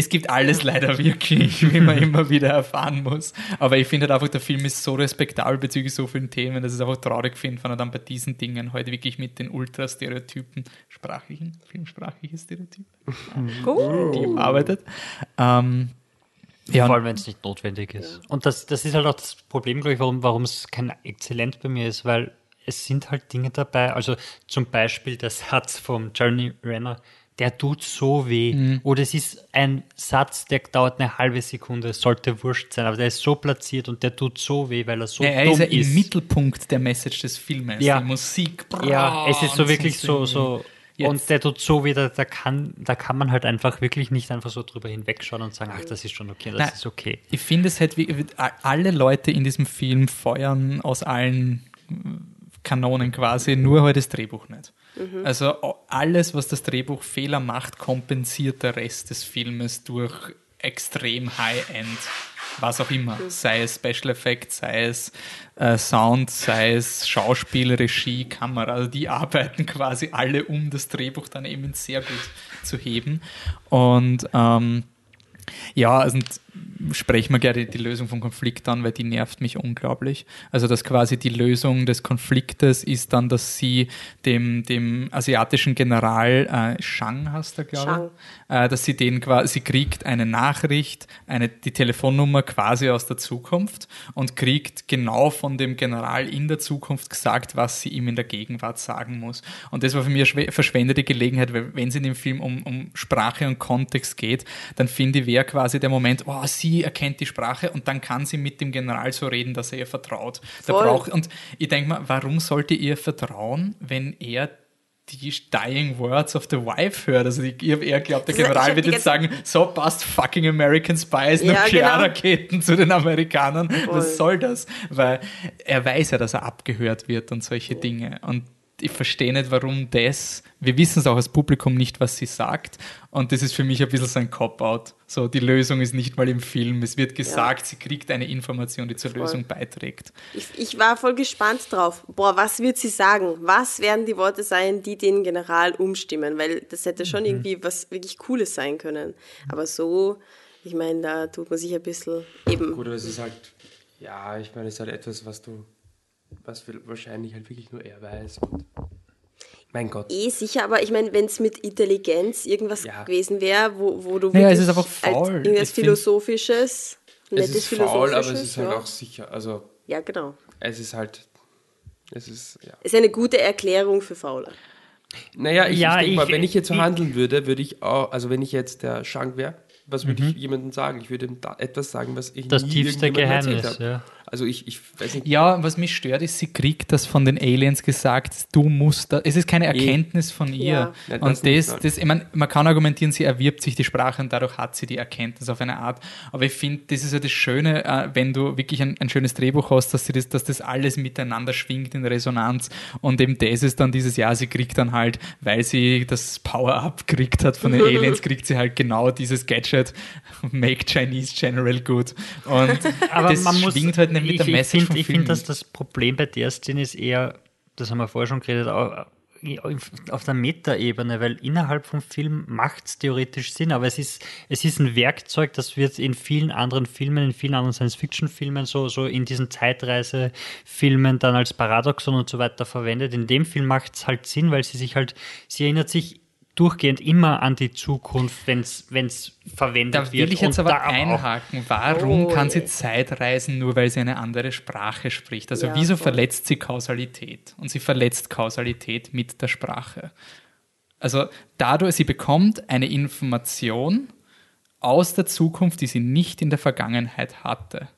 es gibt alles leider wirklich, wie man immer wieder erfahren muss. Aber ich finde halt einfach, der Film ist so respektabel bezüglich so vielen Themen, dass ich es einfach traurig finde, wenn er dann bei diesen Dingen heute wirklich mit den Ultra-Stereotypen, sprachlichen, filmsprachliche Stereotypen, Cool. arbeitet. Ähm, ja, Vor allem, wenn es nicht notwendig ist. Und das, das ist halt auch das Problem, glaube ich, warum, warum es kein Exzellent bei mir ist, weil es sind halt Dinge dabei, also zum Beispiel der Satz vom Jeremy Renner, der tut so weh. Mhm. Oder es ist ein Satz, der dauert eine halbe Sekunde, es sollte wurscht sein, aber der ist so platziert und der tut so weh, weil er so ja, er dumm ist ja ist. im Mittelpunkt der Message des Filmes. Ja. Die Musik. Ja, es ist so wirklich so, so. Jetzt- Und der tut so weh, da, kann, da kann man halt einfach wirklich nicht einfach so drüber hinwegschauen und sagen, ach, das ist schon okay, das Nein. ist okay. Ich finde, es hätte wie- alle Leute in diesem Film feuern aus allen Kanonen quasi, nur halt das Drehbuch nicht. Also alles, was das Drehbuch Fehler macht, kompensiert der Rest des Filmes durch extrem High-End, was auch immer. Sei es Special Effects, sei es äh, Sound, sei es Schauspiel, Regie, Kamera. Also die arbeiten quasi alle, um das Drehbuch dann eben sehr gut zu heben. Und ähm, ja, also sprechen wir gerne die Lösung vom Konflikt an, weil die nervt mich unglaublich. Also, dass quasi die Lösung des Konfliktes ist dann, dass sie dem, dem asiatischen General äh, Shang hast du, glaube ich, äh, dass sie den quasi, sie kriegt eine Nachricht, eine, die Telefonnummer quasi aus der Zukunft und kriegt genau von dem General in der Zukunft gesagt, was sie ihm in der Gegenwart sagen muss. Und das war für mich eine schwe- verschwendete Gelegenheit, weil wenn es in dem Film um, um Sprache und Kontext geht, dann finde ich, wäre quasi der Moment, oh, sie erkennt die Sprache und dann kann sie mit dem General so reden, dass er ihr vertraut. Da braucht, und ich denke mal, warum sollte ihr vertrauen, wenn er die dying words of the wife hört. Also die, ihr- er glaubt, der ich General wird jetzt sagen, so passt fucking American Spies, Ja, Nuklearraketen zu den Amerikanern. Voll. Was soll das? Weil er weiß ja, dass er abgehört wird und solche Dinge. Und ich verstehe nicht, warum das, wir wissen es auch als Publikum nicht, was sie sagt. Und das ist für mich ein bisschen so ein Cop-Out. So, die Lösung ist nicht mal im Film. Es wird gesagt, sie kriegt eine Information, die zur Lösung beiträgt. Ich, ich war voll gespannt drauf. Boah, was wird sie sagen? Was werden die Worte sein, die den General umstimmen? Weil das hätte schon irgendwie was wirklich Cooles sein können. Aber so, ich meine, da tut man sich ein bisschen eben. Gut, aber es ist halt, ja, ich meine, es ist halt etwas, was du, was wahrscheinlich halt wirklich nur er weiß. Und mein Gott. Eh sicher, aber ich meine, wenn es mit Intelligenz irgendwas Ja. gewesen wäre, wo, wo du Naja, es wirklich ist einfach faul. als irgendwas Ich find- Philosophisches, Es nettes ist faul, Philosophisches. aber es ist halt ja. auch sicher. Also, ja, genau. es ist halt, es ist, ja. Ist eine gute Erklärung für Faule. Naja, ich, Ja, ich denke mal, ich- wenn ich jetzt so handeln würde, würde ich auch, also wenn ich jetzt der Shang wäre, was würde ich jemandem sagen? Ich würde ihm da etwas sagen, was ich Mhm. Das nie tiefste Geheimnis, habe. ja. Also ich, ich weiß nicht. Ja, was mich stört, ist, sie kriegt das von den Aliens gesagt, du musst da, es ist keine Erkenntnis von ihr. Ja. Ja, das und nicht, das, nein. das, ich mein, man kann argumentieren, sie erwirbt sich die Sprache und dadurch hat sie die Erkenntnis auf eine Art. Aber ich finde, das ist ja das Schöne, äh, wenn du wirklich ein, ein schönes Drehbuch hast, dass, sie das, dass das alles miteinander schwingt in Resonanz. Und eben das ist dann dieses Jahr, sie kriegt dann halt, weil sie das Power-Up gekriegt hat von den Aliens, kriegt sie halt genau dieses Gadget, make Chinese General good. Und Aber das man muss, schwingt halt nicht mit ich, der ich Message finde, ich find, dass das Problem bei der Szene ist eher, das haben wir vorher schon geredet, au- auf der Metaebene, weil innerhalb vom Film macht es theoretisch Sinn, aber es ist, es ist ein Werkzeug, das wird in vielen anderen Filmen, in vielen anderen Science-Fiction-Filmen, so, so in diesen Zeitreise-Filmen dann als Paradoxon und so weiter verwendet. In dem Film macht es halt Sinn, weil sie sich halt, sie erinnert sich durchgehend immer an die Zukunft, wenn es verwendet Da wird. will ich jetzt Und aber da auch- einhaken. Warum Oh, kann sie. Zeit reisen, nur weil sie eine andere Sprache spricht? Also Ja, wieso voll. verletzt sie Kausalität? Und sie verletzt Kausalität mit der Sprache. Also dadurch, sie bekommt eine Information aus der Zukunft, die sie nicht in der Vergangenheit hatte.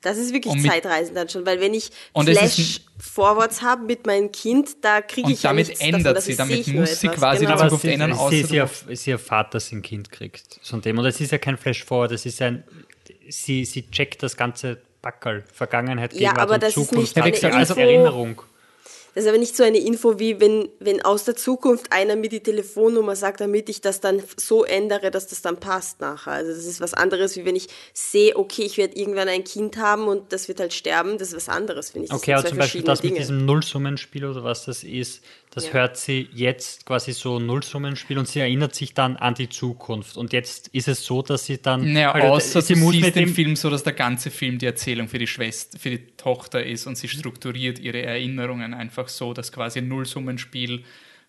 Das ist wirklich mit- Zeitreisen dann schon, weil wenn ich ist Flash-Forwards habe mit meinem Kind, da kriege ich Und ja damit nichts ändert davon, sie, ist- damit muss sie quasi genau. die Zukunft sie, ändern, sie, außer sie, erf- sie erfahrt, dass sie ein Kind kriegt. Von dem. Und es ist ja kein Flash-Forward, es ist ein, sie, sie checkt das ganze Backerl. Vergangenheit, Ja, Gegenwart aber und das ist Zukunft. nicht als, eine als Info- Erinnerung. Das ist aber nicht so eine Info, wie wenn, wenn aus der Zukunft einer mir die Telefonnummer sagt, damit ich das dann so ändere, dass das dann passt nachher. Also das ist was anderes, wie wenn ich sehe, okay, ich werde irgendwann ein Kind haben und das wird halt sterben. Das ist was anderes, finde ich. Das Okay, aber zum Beispiel das mit Dinge. diesem Nullsummenspiel oder was das ist, das Ja. hört sie jetzt quasi so Nullsummenspiel und sie erinnert sich dann an die Zukunft. Und jetzt ist es so, dass sie dann. Naja, also, außer sie muss mit dem, Film so, dass der ganze Film die Erzählung für die Schwester, für die Tochter ist und sie strukturiert ihre Erinnerungen einfach so, dass quasi ein Nullsummenspiel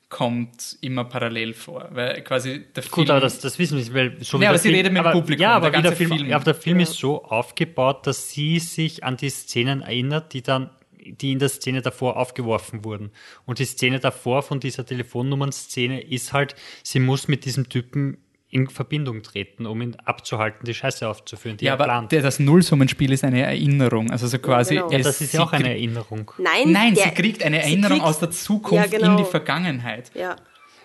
kommt immer parallel vor. Weil quasi der Film. Gut, aber das, das wissen wir nicht, weil so wie aber sie Film, redet mit dem Publikum, Ja, aber der der Film, Film. ja, aber der Film Ja. ist so aufgebaut, dass sie sich an die Szenen erinnert, die dann die in der Szene davor aufgeworfen wurden. Und die Szene davor von dieser Telefonnummern-Szene ist halt, sie muss mit diesem Typen in Verbindung treten, um ihn abzuhalten, die Scheiße aufzuführen, die ja, er aber plant. der, das Nullsummenspiel ist eine Erinnerung. Also so quasi. genau. ja, es- das ist ja auch eine Erinnerung. Nein, Nein, der, sie kriegt eine Erinnerung kriegt- aus der Zukunft Ja, genau. in die Vergangenheit. Ja.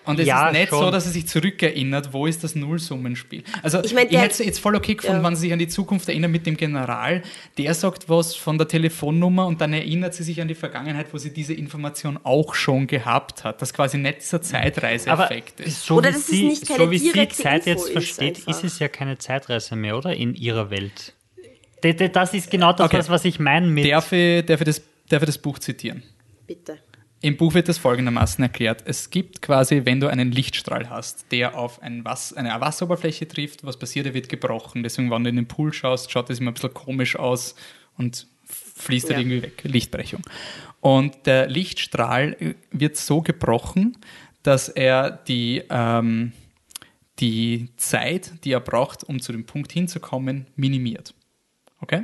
Und es Ja, ist nicht schon. so, dass sie sich zurückerinnert, wo ist das Nullsummenspiel. Also ich, Ich mein, der- hätte es jetzt voll okay gefunden, Ja. wenn sie sich an die Zukunft erinnert mit dem General. Der sagt was von der Telefonnummer und dann erinnert sie sich an die Vergangenheit, wo sie diese Information auch schon gehabt hat. Das quasi nicht dieser Zeitreiseeffekt ist. so Oder es sie, nicht keine so wie sie Zeit Info jetzt ist versteht, ist, einfach. es ja keine Zeitreise mehr, oder? In ihrer Welt. Das ist genau das, Okay. was, was ich meine mit. Darf ich, darf, ich das, darf ich das Buch zitieren? Bitte. Im Buch wird das folgendermaßen erklärt. Es gibt quasi, wenn du einen Lichtstrahl hast, der auf ein Was eine Wasseroberfläche trifft, was passiert, er wird gebrochen. Deswegen, wenn du in den Pool schaust, schaut das immer ein bisschen komisch aus und fließt halt Ja. irgendwie weg. Lichtbrechung. Und der Lichtstrahl äh, wird so gebrochen, dass er die, ähm, die Zeit, die er braucht, um zu dem Punkt hinzukommen, minimiert. Okay?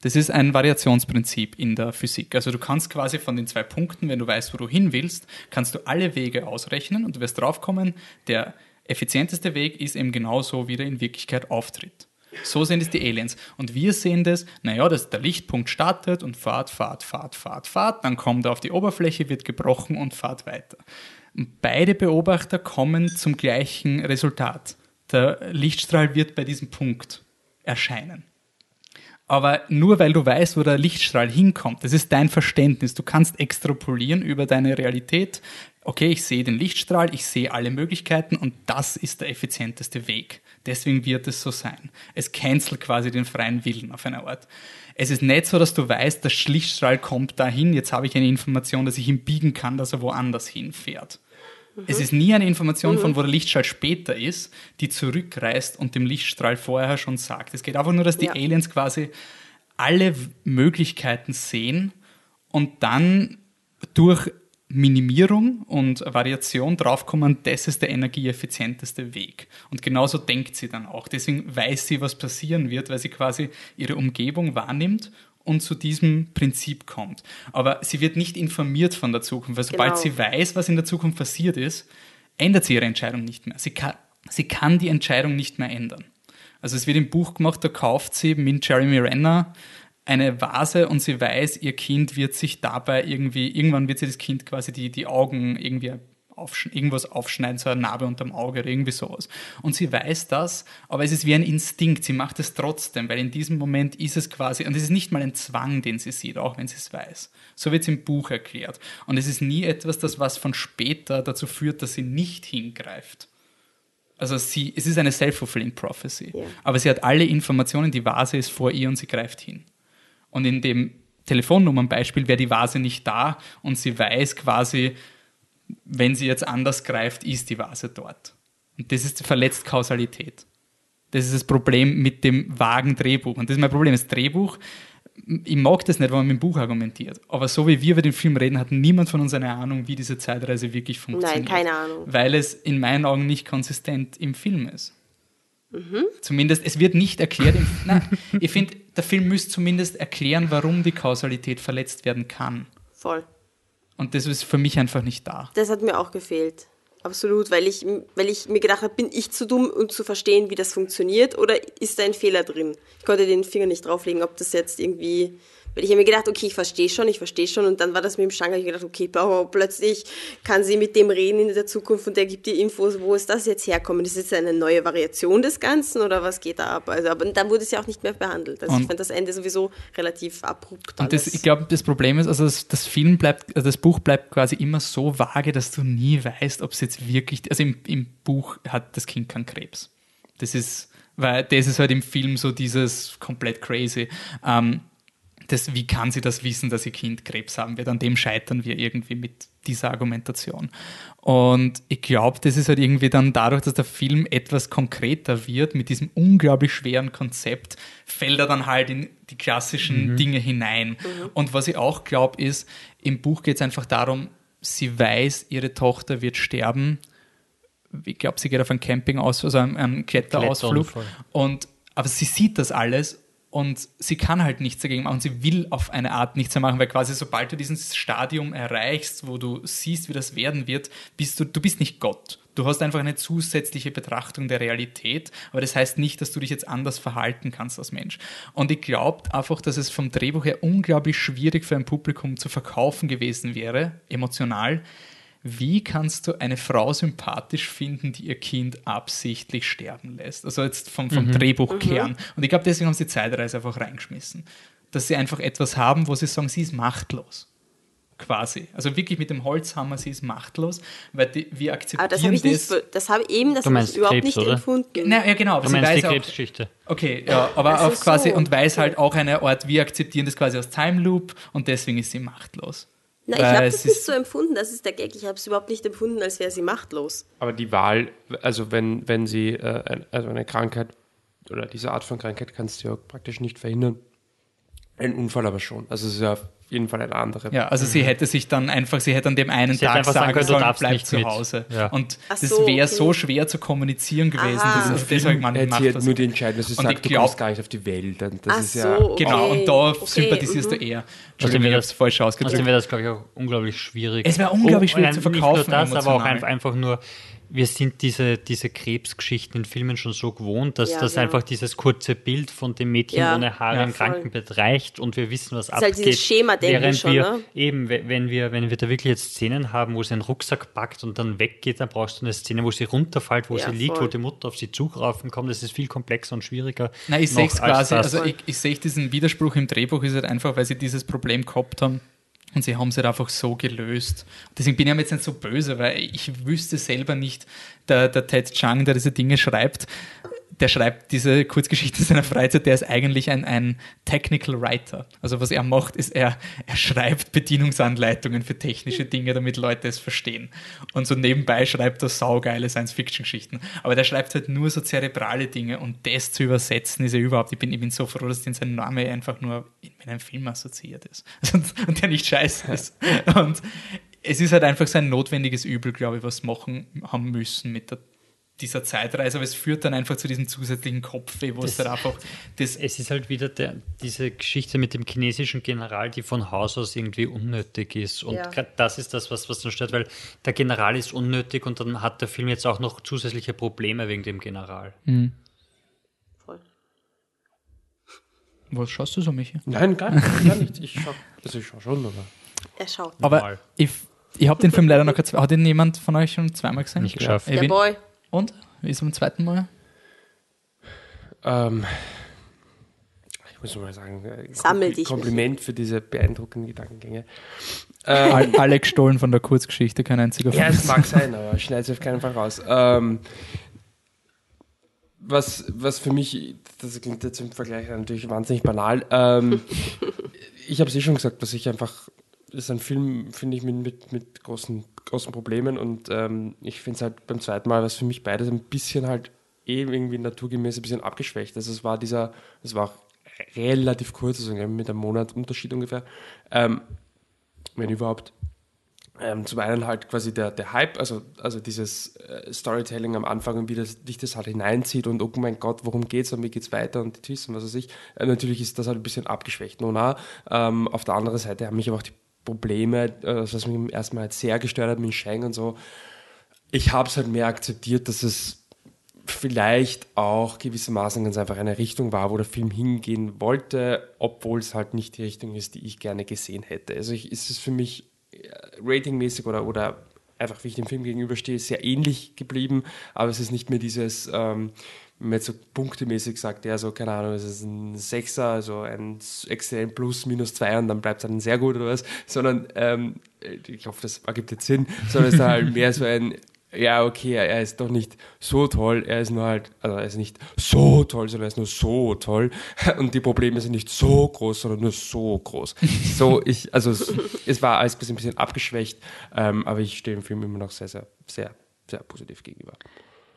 Das ist ein Variationsprinzip in der Physik. Also du kannst quasi von den zwei Punkten, wenn du weißt, wo du hin willst, kannst du alle Wege ausrechnen und du wirst draufkommen, der effizienteste Weg ist eben genauso, wie der in Wirklichkeit auftritt. So sehen es die Aliens. Und wir sehen das, naja, dass der Lichtpunkt startet und fahrt, fahrt, fahrt, fahrt, fahrt, dann kommt er auf die Oberfläche, wird gebrochen und fahrt weiter. Beide Beobachter kommen zum gleichen Resultat. Der Lichtstrahl wird bei diesem Punkt erscheinen. Aber nur weil du weißt, wo der Lichtstrahl hinkommt, das ist dein Verständnis. Du kannst extrapolieren über deine Realität. Okay, ich sehe den Lichtstrahl, ich sehe alle Möglichkeiten und das ist der effizienteste Weg. Deswegen wird es so sein. Es cancelt quasi den freien Willen auf eine Art. Es ist nicht so, dass du weißt, der Lichtstrahl kommt dahin, jetzt habe ich eine Information, dass ich ihn biegen kann, dass er woanders hinfährt. Es ist nie eine Information, von wo der Lichtstrahl später ist, die zurückreist und dem Lichtstrahl vorher schon sagt. Es geht einfach nur, dass die Ja. Aliens quasi alle Möglichkeiten sehen und dann durch Minimierung und Variation draufkommen, das ist der energieeffizienteste Weg. Und genauso denkt sie dann auch. Deswegen weiß sie, was passieren wird, weil sie quasi ihre Umgebung wahrnimmt und zu diesem Prinzip kommt. Aber sie wird nicht informiert von der Zukunft, weil sobald Genau. sie weiß, was in der Zukunft passiert ist, ändert sie ihre Entscheidung nicht mehr. Sie kann, sie kann die Entscheidung nicht mehr ändern. Also es wird im Buch gemacht, da kauft sie mit Jeremy Renner eine Vase und sie weiß, ihr Kind wird sich dabei irgendwie, irgendwann wird sie das Kind quasi die, die Augen irgendwie aufsch irgendwas aufschneiden, so eine Narbe unterm Auge oder irgendwie sowas. Und sie weiß das, aber es ist wie ein Instinkt, sie macht es trotzdem, weil in diesem Moment ist es quasi, und es ist nicht mal ein Zwang, den sie sieht, auch wenn sie es weiß. So wird es im Buch erklärt. Und es ist nie etwas, das was von später dazu führt, dass sie nicht hingreift. Also sie, es ist eine self-fulfilling prophecy. Ja. Aber sie hat alle Informationen, die Vase ist vor ihr und sie greift hin. Und in dem Telefonnummernbeispiel wäre die Vase nicht da und sie weiß quasi, wenn sie jetzt anders greift, ist die Vase dort. Und das ist verletzt Kausalität. Das ist das Problem mit dem vagen Drehbuch. Und das ist mein Problem. Das Drehbuch ich mag das nicht, wenn man mit dem Buch argumentiert. Aber so wie wir über den Film reden, hat niemand von uns eine Ahnung, wie diese Zeitreise wirklich funktioniert. Nein, keine Ahnung. Weil es in meinen Augen nicht konsistent im Film ist. Mhm. Zumindest, es wird nicht erklärt. Im, nein, ich finde, der Film müsste zumindest erklären, warum die Kausalität verletzt werden kann. Voll. Und das ist für mich einfach nicht da. Das hat mir auch gefehlt. Absolut, weil ich, weil ich mir gedacht habe, bin ich zu dumm, um zu verstehen, wie das funktioniert, oder ist da ein Fehler drin? Ich konnte den Finger nicht drauflegen, ob das jetzt irgendwie weil ich habe mir gedacht, okay, ich verstehe schon, ich verstehe schon. Und dann war das mit dem Schang, ich gedacht, okay, plötzlich kann sie mit dem reden in der Zukunft und der gibt dir Infos, wo ist das jetzt herkommen? Ist das jetzt eine neue Variation des Ganzen oder was geht da ab? Also, aber dann wurde es ja auch nicht mehr behandelt. Also und ich fand das Ende sowieso relativ abrupt. Und das, ich glaube, das Problem ist, also das, das Film bleibt, also das Buch bleibt quasi immer so vage, dass du nie weißt, ob es jetzt wirklich, also im, im Buch hat das Kind keinen Krebs. Das ist, weil das ist halt im Film so dieses komplett crazy. Ähm, das, wie kann sie das wissen, dass ihr Kind Krebs haben wird? An dem scheitern wir irgendwie mit dieser Argumentation. Und ich glaube, das ist halt irgendwie dann dadurch, dass der Film etwas konkreter wird, mit diesem unglaublich schweren Konzept, fällt er dann halt in die klassischen mhm. Dinge hinein. Mhm. Und was ich auch glaube, ist, im Buch geht es einfach darum, sie weiß, ihre Tochter wird sterben. Ich glaube, sie geht auf ein Camping aus, also einen, einen Kletterausflug. Und, aber sie sieht das alles und sie kann halt nichts dagegen machen. Sie will auf eine Art nichts mehr machen, weil quasi sobald du dieses Stadium erreichst, wo du siehst, wie das werden wird, bist du, du bist nicht Gott. Du hast einfach eine zusätzliche Betrachtung der Realität, aber das heißt nicht, dass du dich jetzt anders verhalten kannst als Mensch. Und ich glaube einfach, dass es vom Drehbuch her unglaublich schwierig für ein Publikum zu verkaufen gewesen wäre, emotional, wie kannst du eine Frau sympathisch finden, die ihr Kind absichtlich sterben lässt? Also jetzt vom, vom mhm. Drehbuchkern. Mhm. Und ich glaube, deswegen haben sie die Zeitreise einfach reingeschmissen. Dass sie einfach etwas haben, wo sie sagen, sie ist machtlos. Quasi. Also wirklich mit dem Holzhammer, sie ist machtlos, weil die, wir akzeptieren aber das. Habe ich das, nicht, das habe eben, das habe ich überhaupt Krebs, nicht oder? empfunden. Na, ja, genau. Aber du meinst sie weiß die Krebsgeschichte. Auch, okay, ja, aber also auf quasi, so. und weiß halt auch eine Art, wir akzeptieren das quasi als Time Loop und deswegen ist sie machtlos. Na, ich habe das nicht so empfunden, das ist der Gag. Ich habe es überhaupt nicht empfunden, als wäre sie machtlos. Aber die Wahl, also wenn, wenn sie äh, also eine Krankheit oder diese Art von Krankheit kannst du ja praktisch nicht verhindern. Ein Unfall aber schon. Also es ist ja jeden Fall eine andere. Ja, also sie hätte sich dann einfach, sie hätte an dem einen sie Tag sagen können, sollen, bleib zu Hause. Ja. Und Ach das wäre okay. so schwer zu kommunizieren gewesen. Aha. Das ist deshalb man macht das nur die Entscheidung, dass sie sagt, du kommst gar nicht auf die Welt. Das Ach ist ja so, okay. Genau, und da okay. sympathisierst mhm. du eher. Entschuldigung, ich habe es falsch ausgedrückt. Außerdem wäre das, glaube ich, auch unglaublich schwierig. Es wäre unglaublich oh, schwierig zu verkaufen. Nicht nur das, aber auch einfach nur wir sind diese, diese Krebsgeschichten in Filmen schon so gewohnt, dass ja, das genau. einfach dieses kurze Bild von dem Mädchen ja, ohne Haare ja, im Krankenbett reicht und wir wissen, was das abgeht. Ist halt dieses Schema, während schon, wir ne? eben, wenn wir, wenn wir da wirklich jetzt Szenen haben, wo sie einen Rucksack packt und dann weggeht, dann brauchst du eine Szene, wo sie runterfällt, wo sie liegt, voll. wo die Mutter auf sie zugraufen kommt. Das ist viel komplexer und schwieriger. Nein, ich sehe es quasi, also ich, ich sehe diesen Widerspruch im Drehbuch ist halt einfach, weil sie dieses Problem gehabt haben und sie haben es halt einfach so gelöst. Deswegen bin ich jetzt nicht so böse, weil ich wüsste selber nicht, der, der Ted Chang, der diese Dinge schreibt, der schreibt diese Kurzgeschichte in seiner Freizeit, der ist eigentlich ein, ein Technical Writer. Also was er macht, ist, er, er schreibt Bedienungsanleitungen für technische Dinge, damit Leute es verstehen. Und so nebenbei schreibt er saugeile Science-Fiction-Geschichten. Aber der schreibt halt nur so zerebrale Dinge und das zu übersetzen ist ja überhaupt, ich bin, ich bin so froh, dass denn sein Name einfach nur mit einem Film assoziiert ist. und der nicht scheiße ist. Und es ist halt einfach so ein notwendiges Übel, glaube ich, was machen haben müssen mit der dieser Zeitreise, aber es führt dann einfach zu diesem zusätzlichen Kopfweh, wo das, es dann einfach. Das es ist halt wieder der, diese Geschichte mit dem chinesischen General, die von Haus aus irgendwie unnötig ist. Und ja. das ist das, was, was dann stört, weil der General ist unnötig und dann hat der Film jetzt auch noch zusätzliche Probleme wegen dem General. Mhm. Voll. Was schaust du so, Michi? Nein, gar nicht. Gar nicht. Ich schaue also schau schon, aber. Er schaut. Aber ich, ich habe den Film leider noch. Hat ihn jemand von euch schon zweimal gesehen? Nicht geschafft. Der Boy. Und? Wie ist es beim zweiten Mal? Ähm, ich muss mal sagen, äh, Sammel dich Kompliment für diese beeindruckenden Gedankengänge. Ähm, Alle gestohlen von der Kurzgeschichte, kein einziger Ja, es mag sein, aber schneid es auf keinen Fall raus. Ähm, was, was für mich, das klingt jetzt im Vergleich natürlich wahnsinnig banal, ähm, ich habe es eh schon gesagt, dass ich einfach, das ist ein Film, finde ich, mit, mit, mit großen großen Problemen und ähm, ich finde es halt beim zweiten Mal, was für mich beides ein bisschen halt eh irgendwie naturgemäß ein bisschen abgeschwächt. Also es war dieser, es war auch relativ kurz, also mit einem Monat Unterschied ungefähr, ähm, wenn überhaupt. Ähm, zum einen halt quasi der, der Hype, also, also dieses äh, Storytelling am Anfang und wie das, dich das halt hineinzieht und oh mein Gott, worum geht's und wie geht's weiter und die Twists und was weiß ich. Äh, natürlich ist das halt ein bisschen abgeschwächt. Nun, ähm, auf der anderen Seite haben mich aber auch die Probleme, äh, was mich im ersten Mal halt sehr gestört hat mit Shang und so. Ich habe es halt mehr akzeptiert, dass es vielleicht auch gewissermaßen ganz einfach eine Richtung war, wo der Film hingehen wollte, obwohl es halt nicht die Richtung ist, die ich gerne gesehen hätte. Also ich, ist es für mich äh, ratingmäßig oder, oder einfach, wie ich dem Film gegenüberstehe, sehr ähnlich geblieben, aber es ist nicht mehr dieses, ähm, wenn man jetzt so punktemäßig sagt, ja, so, keine Ahnung, es ist ein Sechser, also ein extrem plus, minus zwei und dann bleibt es dann sehr gut oder was, sondern, ähm, ich hoffe, das ergibt jetzt Sinn, sondern es ist halt mehr so ein, ja, okay, er ist doch nicht so toll, er ist nur halt, also er ist nicht so toll, sondern er ist nur so toll und die Probleme sind nicht so groß, sondern nur so groß. So, ich, also es, es war alles ein bisschen abgeschwächt, ähm, aber ich stehe dem Film immer noch sehr, sehr, sehr, sehr positiv gegenüber.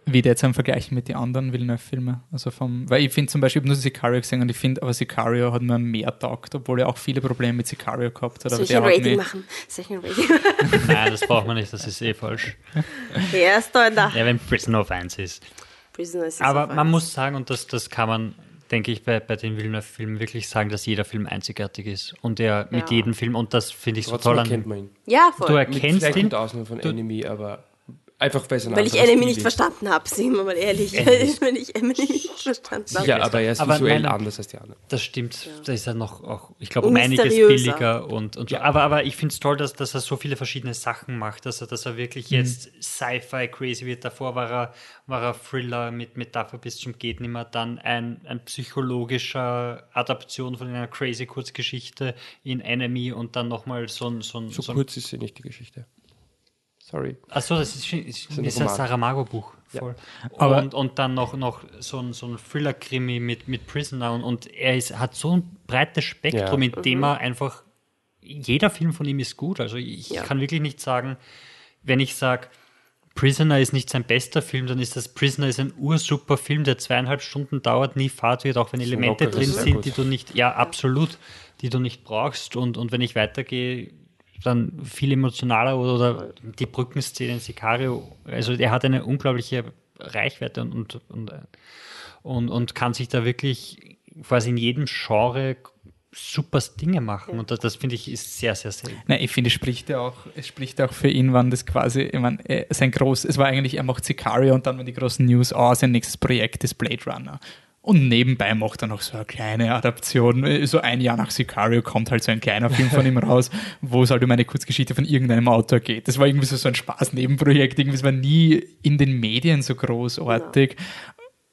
Wie der jetzt im Vergleich mit den anderen Villeneuve-Filmen. Also vom, weil ich finde zum Beispiel, ich habe nur Sicario gesehen und ich finde, aber Sicario hat mir mehr taugt, obwohl er auch viele Probleme mit Sicario gehabt hat. Soll ich ein Rating machen? Soll ich ein Rating Nein, das braucht man nicht, das ist eh falsch. Er ist da in der. Ja, wenn Prisoner of 1 ist. Prisoner ist Aber man muss sagen, und das, das kann man, denke ich, bei, bei den Villeneuve-Filmen wirklich sagen, dass jeder Film einzigartig ist. Und er mit Ja. jedem Film, und das finde ich so Trotzdem toll erkennt an. man ihn. Ja, Du voll. Mit, erkennst vielleicht ihn. mit Ausnahme von Enemy, aber einfach weil es ein Weil ich Stil nicht verstanden habe, sind wir mal ehrlich. Wenn ich Enemy nicht verstanden habe. Ja, aber er ist Aber visuell nein, anders als die anderen. Das stimmt, da ist er noch auch, ich glaube, um einiges billiger und, und so. Aber, aber ich finde es toll, dass, dass er so viele verschiedene Sachen macht, dass er, dass er wirklich jetzt Sci-Fi crazy wird. Davor war er, war er Thriller mit Metapher bis zum Geht nimmer, dann ein, ein psychologischer Adaption von einer crazy Kurzgeschichte in Enemy und dann nochmal so ein, so ein, So so ein kurz ist sie nicht, die Geschichte. Sorry. Achso, das ist, ist, ein ist ein Roman. Saramago-Buch. Voll. Aber- und, und dann noch, noch so ein, so ein Thriller-Krimi mit, mit Prisoner und, und er ist, hat so ein breites Spektrum, Ja. in dem er einfach, jeder Film von ihm ist gut. Also ich Ja. kann wirklich nicht sagen, wenn ich sage, Prisoner ist nicht sein bester Film, dann ist das Prisoner ist ein ursuper Film, der zweieinhalb Stunden dauert, nie Fahrt wird, auch wenn ein Elemente drin sind, gut. die du nicht, ja, absolut, die du nicht brauchst. Und, und wenn ich weitergehe, dann viel emotionaler oder, oder die Brückenszene in Sicario. Also er hat eine unglaubliche Reichweite und, und, und, und, und kann sich da wirklich quasi in jedem Genre super Dinge machen. Und das, das finde ich ist sehr, sehr selten. Nein, ich finde, es spricht ja auch, es spricht auch für ihn, wann das quasi, ich meine, sein groß, es war eigentlich, er macht Sicario und dann waren die großen News, oh, sein nächstes Projekt ist Blade Runner. Und nebenbei macht er noch so eine kleine Adaption. So ein Jahr nach Sicario kommt halt so ein kleiner Film von ihm raus, wo es halt um eine Kurzgeschichte von irgendeinem Autor geht. Das war irgendwie so, so ein Spaß-Nebenprojekt. Irgendwie, es war nie in den Medien so großartig.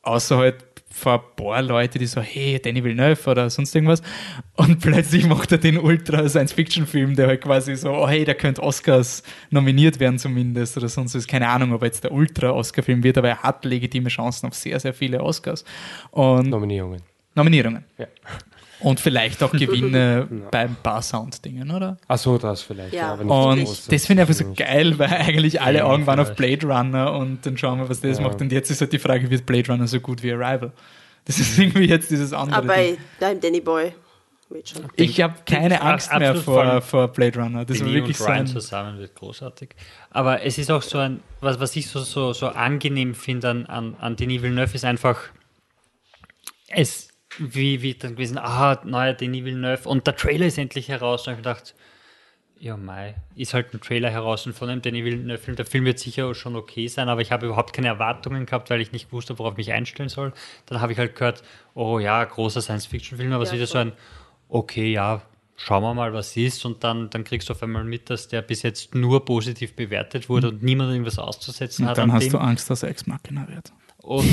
Außer halt vor ein paar Leute, die so, hey, Danny Villeneuve oder sonst irgendwas. Und plötzlich macht er den Ultra-Science-Fiction-Film, der halt quasi so, oh hey, der könnte Oscars nominiert werden zumindest oder sonst was. Keine Ahnung, ob jetzt der Ultra-Oscar-Film wird, aber er hat legitime Chancen auf sehr, sehr viele Oscars. Und Nominierungen. Nominierungen. Ja. Und vielleicht auch Gewinne beim paar Sound-Dingen, oder? Ach so, das vielleicht. Ja. nicht Und so das finde ich einfach so geil, weil eigentlich alle Ja, Augen waren auf. Blade Runner und dann schauen wir, was das Ja. macht. Und jetzt ist halt die Frage, wird Blade Runner so gut wie Arrival? Das ist irgendwie jetzt dieses andere. Aber Ding. beim Danny Boy wird schon. Ich habe keine Angst mehr vor, vor Blade Runner. Das war Denis wirklich und so Ryan ein, zusammen wird großartig. Aber es ist auch so ein, was, was ich so, so, so angenehm finde an, an, an Denis Villeneuve ist einfach, es, wie, wie dann gewesen, ah, neuer Denis Villeneuve und der Trailer ist endlich heraus. Und ich gedacht, ja, Mai, ist halt ein Trailer heraus und von einem Denis Villeneuve-Film. Der Film wird sicher schon okay sein, aber ich habe überhaupt keine Erwartungen gehabt, weil ich nicht wusste, worauf ich mich einstellen soll. Dann habe ich halt gehört, oh ja, großer Science-Fiction-Film, aber es Ja, ist wieder so ein, okay, ja, schauen wir mal, was ist. Und dann, dann kriegst du auf einmal mit, dass der bis jetzt nur positiv bewertet wurde und niemand irgendwas auszusetzen und hat. dann an hast dem. du Angst, dass er Ex-Machina wird. Und,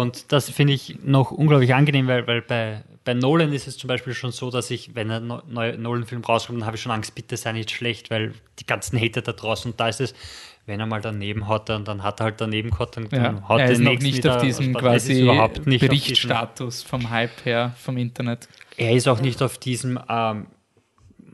und das finde ich noch unglaublich angenehm, weil, weil bei, bei Nolan ist es zum Beispiel schon so, dass ich, wenn ein neu- neuer Nolan-Film rauskommt, dann habe ich schon Angst, bitte sei nicht schlecht, weil die ganzen Hater da draußen, und da ist es, wenn er mal daneben hat, dann, dann hat er halt daneben gehabt, dann, Ja, haut er den ist noch nicht auf diesem quasi überhaupt nicht auf diesem- Berichtstatus vom Hype her, vom Internet. er ist auch nicht auf diesem ähm,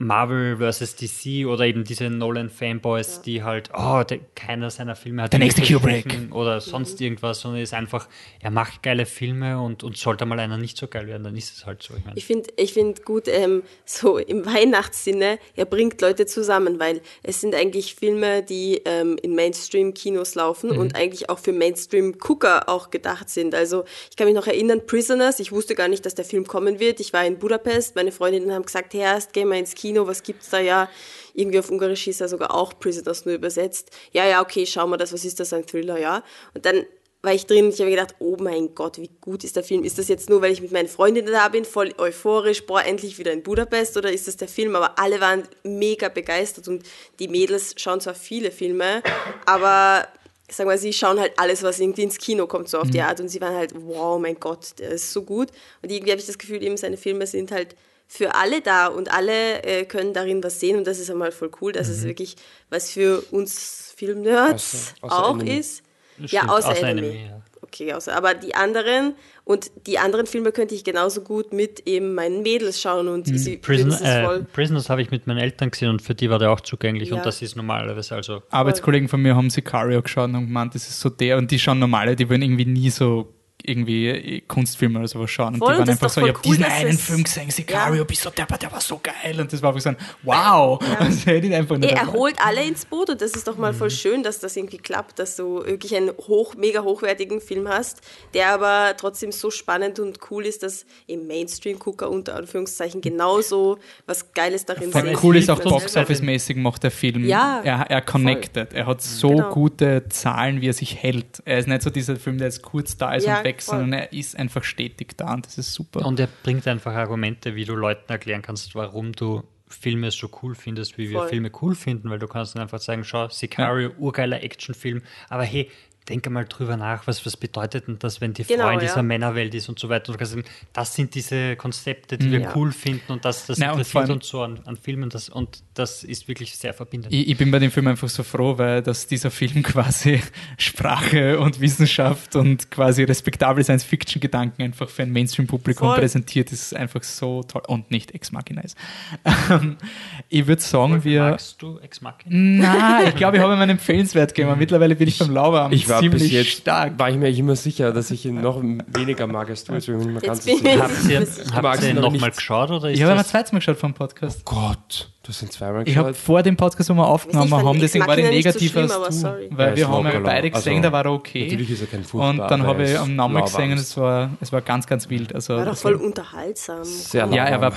Marvel versus DC oder eben diese Nolan-Fanboys, die halt, oh, der, keiner seiner Filme hat Der nächste Kubrick. oder sonst irgendwas, sondern ist einfach, er macht geile Filme und, und sollte mal einer nicht so geil werden, dann ist es halt so. Ich meine, Ich finde ich find gut, ähm, so im Weihnachtssinne, er bringt Leute zusammen, weil es sind eigentlich Filme, die ähm, in Mainstream-Kinos laufen und eigentlich auch für Mainstream-Gucker auch gedacht sind. Also ich kann mich noch erinnern, Prisoners, ich wusste gar nicht, dass der Film kommen wird. Ich war in Budapest, meine Freundinnen haben gesagt, hey, erst gehen wir ins Kino, was gibt's da ja? Irgendwie auf Ungarisch hieß er sogar auch Prisoners nur übersetzt. Ja, ja, okay, schauen wir das, was ist das, ein Thriller, ja? Und dann war ich drin und ich habe gedacht, oh mein Gott, wie gut ist der Film? Ist das jetzt nur, weil ich mit meinen Freundinnen da bin, voll euphorisch, boah, endlich wieder in Budapest oder ist das der Film? Aber alle waren mega begeistert und die Mädels schauen zwar viele Filme, aber sagen wir, sie schauen halt alles, was irgendwie ins Kino kommt, so auf die Art und sie waren halt, wow, mein Gott, der ist so gut. Und irgendwie habe ich das Gefühl, eben seine Filme sind halt für alle da und alle äh, können darin was sehen und das ist einmal voll cool, dass es wirklich was für uns Filmnerds Außer- außer auch Enemy. ist. Das Ja, stimmt, außer, außer Enemy. Enemy, ja. Okay, außer, aber die anderen und die anderen Filme könnte ich genauso gut mit eben meinen Mädels schauen und sie Prison, würden äh, voll. Prisoners habe ich mit meinen Eltern gesehen und für die war der auch zugänglich Ja. und das ist normalerweise also Arbeitskollegen von mir haben Sicario geschaut und gemeint, das ist so der und die schauen normale, die wollen irgendwie nie so irgendwie Kunstfilme oder sowas schauen. Und Voll, die waren einfach so, voll ich habe cool, diesen einen Film gesehen, Sicario, Ja. bist du der, der war so geil. Und das war einfach so ein Wow. Das hätte ich einfach nicht er holt alle ins Boot und das ist doch mal voll schön, dass das irgendwie klappt, dass du wirklich einen hoch, mega hochwertigen Film hast, der aber trotzdem so spannend und cool ist, dass im Mainstream-Gucker unter Anführungszeichen genauso was Geiles darin Voll sehen cool ist auch Box-Office-mäßig macht der Film. Ja, er, er connected. Er hat so Genau. gute Zahlen, wie er sich hält. Er ist nicht so dieser Film, der jetzt kurz da ist Ja, und weg, voll. sondern er ist einfach stetig da und das ist super. Und er bringt einfach Argumente, wie du Leuten erklären kannst, warum du Filme so cool findest, wie wir Voll. Filme cool finden, weil du kannst dann einfach sagen, schau, Sicario, urgeiler Actionfilm, aber hey, denk mal drüber nach, was, was bedeutet denn das, wenn die Genau, Frau in ja. dieser Männerwelt ist und so weiter. Und sagen, das sind diese Konzepte, die wir Ja. cool finden und das, das Na, und interessiert allem- uns so an, an Filmen das, und das ist wirklich sehr verbindend. Ich, ich bin bei dem Film einfach so froh, weil dass dieser Film quasi Sprache und Wissenschaft und quasi respektable Science-Fiction-Gedanken einfach für ein Mainstream-Publikum präsentiert, ist einfach so toll und nicht Ex Machina ist. Ähm, ich würde sagen, wir. Magst du Ex Machina? Na, ich glaube, ich habe ihm einen Empfehlenswert gegeben. Mittlerweile bin ich beim Lauwarm Ich war ziemlich bis jetzt, stark. war ich mir eigentlich immer sicher, dass ich ihn noch weniger mag als du. Jetzt bin ich mir ganz sicher. Habt ihr, habt ihr ihn noch nochmal nicht. geschaut oder ist Ich habe das zweites Mal geschaut vom Podcast. Gott, du hast ihn zweimal Ich habe geschaut. vor dem Podcast, wo wir aufgenommen haben, deswegen war ich so negativer schlimm, aber als du. Weil Er wir haben ja beide also, gesehen, da war er okay. Natürlich ist er kein Fußball. Und dann habe ich am Namen gesehen und es war, es war ganz, ganz wild. Also, War doch voll war- unterhaltsam. Sehr ja, er war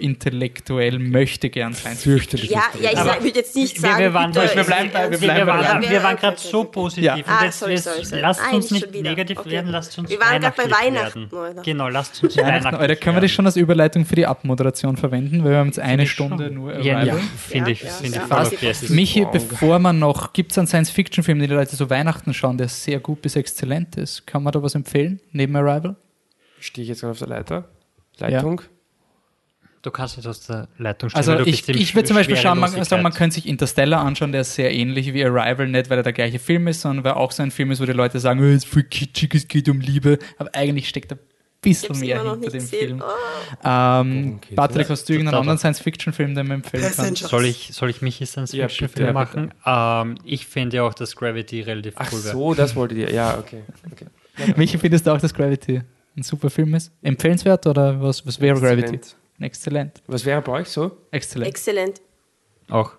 pseudo-intellektuell, möchte gern sein. Fürchterlich. Ja, ja, ich sag- würde jetzt nicht wir, sagen, wir waren, bitte, wir bleiben bei- wir bleiben wir bei- waren, Ja, wir waren okay, gerade so positiv. Ja. Ah, jetzt, sorry, sorry, sorry. lasst Nein, uns schon nicht negativ Okay. werden, lasst uns Wir waren grad bei Weihnachten, werden. Genau, lasst uns Weihnachten, Alter, können wir das schon als Überleitung für die Abmoderation verwenden? Weil wir haben jetzt eine Stunde nur Ja, Arrival. ja, finde ich, Ja, finde ja. ich voll okay. Michi, Wow. bevor man noch, gibt es einen Science-Fiction-Film, den die Leute so Weihnachten schauen, der sehr gut bis exzellent ist? Kann man da was empfehlen, neben Arrival? Stehe ich jetzt gerade auf der Leiter? Leitung? Du kannst nicht aus der Leitung stehen, Also ich, ich würde zum Beispiel schauen, man, sagen, man könnte sich Interstellar anschauen, der ist sehr ähnlich wie Arrival, nicht weil er der gleiche Film ist, sondern weil auch so ein Film ist, wo die Leute sagen, oh, es ist voll kitschig, es geht um Liebe, aber eigentlich steckt Ich bisschen mehr hinter nicht dem gesehen. Film. Oh. Ähm, Okay, Patrick, hast du irgendeinen anderen Science-Fiction-Film, den man empfehlen kann? Soll ich, soll ich mich Science Ja, machen? Ähm, ich finde ja auch, dass Gravity relativ Ach cool wäre. so, das wolltet ihr. Ja, okay. okay. Michi, findest du auch, dass Gravity ein super Film ist? Empfehlenswert oder was, was wäre Gravity? Exzellent. Exzellent. Was wäre bei euch so? Exzellent. Exzellent. Auch.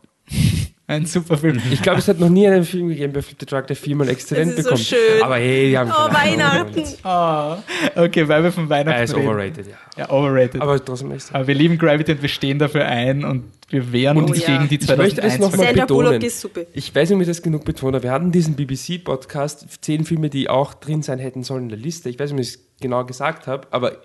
Ein super Film. Ich glaube, es hat noch nie einen Film gegeben bei Flip the Truck, der viermal exzellent Das ist so bekommt. schön. Aber hey, die haben Oh. Weihnachten. Ah, okay, weil wir von Weihnachten Er ist reden. overrated, ja. Ja, overrated. Aber, Aber trotzdem ist wir lieben Gravity und wir stehen dafür ein und wir wehren Und uns ja. gegen die Ich möchte es 2001 noch mal Sandra betonen. Bullock ist super. Ich weiß nicht, ob ich das genug betone. Wir hatten diesen BBC-Podcast, zehn Filme, die auch drin sein hätten sollen in der Liste. Ich weiß nicht, ob ich es genau gesagt habe, aber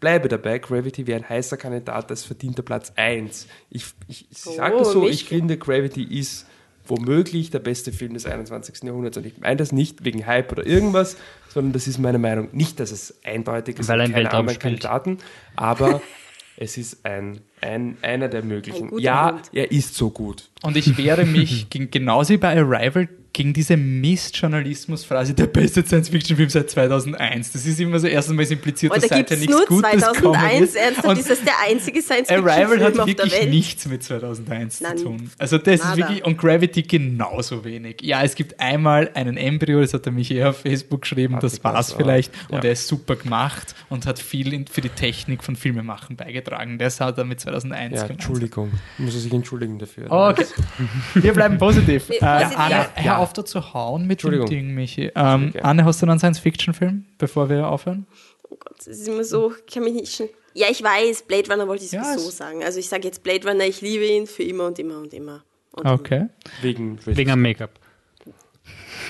bleibe dabei. Gravity wäre ein heißer Kandidat, das verdienter Platz 1. Ich, ich sage Oh, das so, mich- ich finde, Gravity ist womöglich der beste Film des 21. Jahrhunderts. Und ich meine das nicht wegen Hype oder irgendwas, sondern das ist meine Meinung. Nicht, dass es eindeutig ist, Weil ein keine Weltraum anderen spielt. Kandidaten, aber es ist ein, ein, einer der Ein möglichen. guter Ja, Hund. er ist so gut. Und ich wehre mich genauso wie bei Arrival gegen diese Mist-Journalismus-Phrase, der beste Science-Fiction-Film seit 2001. Das ist immer so, erstens mal impliziert, dass da gibt seither nichts nur Gutes 2001. kommen ist. Ernsthaft, Und ist das der einzige Arrival Science-Fiction-Film hat auf der wirklich Welt? nichts mit 2001 Nein. zu tun. Also das Nada. ist wirklich, und Gravity genauso wenig. Ja, es gibt einmal einen Embryo, das hat der Michi auf Facebook geschrieben, Ach, das war's vielleicht. ja. Und der ist super gemacht und hat viel für die Technik von Filmemachen beigetragen. Das hat er mit 2001 Ja. Entschuldigung. Muss er sich entschuldigen dafür. Okay. Wir bleiben positiv. Nee, äh, positiv. Anne, Ja. hör auf da zu hauen mit dem. Ding, Michi. Ähm. Anne, hast du noch einen Science-Fiction-Film, bevor wir aufhören? Oh Gott, das ist immer so, ich kann mich nicht schon. Ja, ich weiß, Blade Runner wollte ich Ja, sowieso es- sagen. Also ich sage jetzt Blade Runner, ich liebe ihn für immer und immer und immer. Und Okay. Wegen, Wegen am Make-up.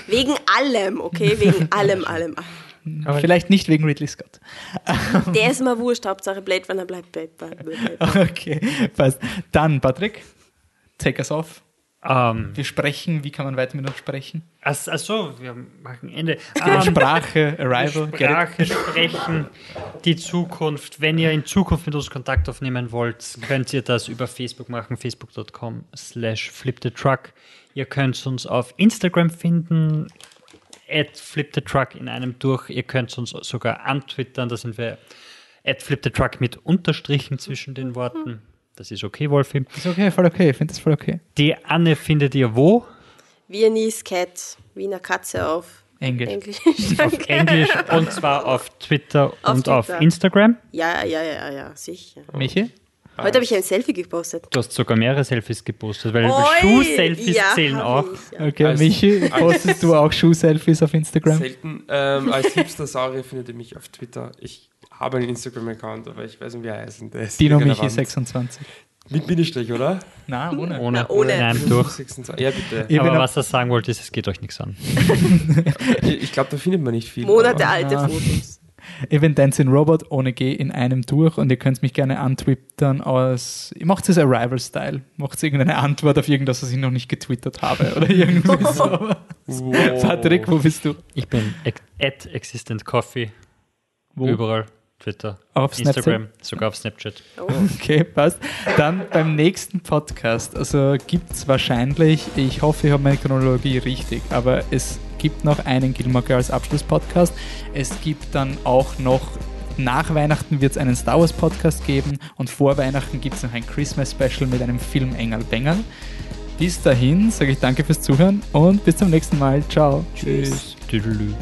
Wegen allem, okay? Wegen allem, allem, allem. Aber- Vielleicht nicht wegen Ridley Scott. Der ist mal wurscht, Hauptsache Blade Runner bleibt Blade Runner. Okay, passt. Dann, Patrick, take us off. Ähm, Wir sprechen, wie kann man weiter mit uns sprechen? Achso, also, wir machen Ende. Über Ähm, Sprache, Arrival? Sprache sprechen, die Zukunft. Wenn ihr in Zukunft mit uns Kontakt aufnehmen wollt, könnt ihr das über Facebook machen, facebook.com slash flipthetruck. Ihr könnt uns auf Instagram finden, at flipthetruck in einem durch. Ihr könnt uns sogar antwittern, da sind wir at flipthetruck mit Unterstrichen zwischen den Worten. Das ist okay, Wolfi. Ist okay, voll okay, ich finde das voll okay. Die Anne findet ihr wo? Viennese Cat, Wiener Katze auf Englisch. Englisch. Auf. Englisch und zwar auf Twitter Auf und auf Twitter. Instagram. Ja, ja, ja, ja, sicher. Michi? Heute habe ich ein Selfie gepostet. Du hast sogar mehrere Selfies gepostet, weil! Schuh-Selfies Ja, zählen auch. ich, ja. Okay, Als- Michi, postest du auch Schuh-Selfies auf Instagram? Selten. Ähm, als Hipster Saurier findet ihr mich auf Twitter. Ich habe einen Instagram-Account, aber ich weiß nicht, wie er heißt. Der ist Dino. Michi 26. Mit Bindestrich, oder? Na, ohne. Ohne, Na, ohne. Nein, durch. 26. Ja, bitte. Ich bin Aber was er sagen wollte, ist, es geht euch nichts an. Ich, glaube, da findet man nicht viel. Monate aber- alte Ja. Fotos. Ich bin Dancing Robot ohne G in einem durch und ihr könnt mich gerne antwittern aus. Macht es Arrival-Style. Macht irgendeine Antwort auf irgendwas, was ich noch nicht getwittert habe oder irgendwie so. Wow. Patrick, wo bist du? Ich bin at Existent Coffee. Wo? Überall. Twitter, Auf Snapchat? Instagram, sogar auf Snapchat. Oh. Okay, passt. Dann beim nächsten Podcast, also gibt es wahrscheinlich, ich hoffe, ich habe meine Chronologie richtig, aber es gibt noch einen Gilmore Girls Abschlusspodcast. Es gibt dann auch noch, nach Weihnachten wird es einen Star Wars Podcast geben und vor Weihnachten gibt es noch ein Christmas Special mit einem Film Engel Bengel. Bis dahin sage ich danke fürs Zuhören und bis zum nächsten Mal. Ciao. Tschüss. Tüdelü.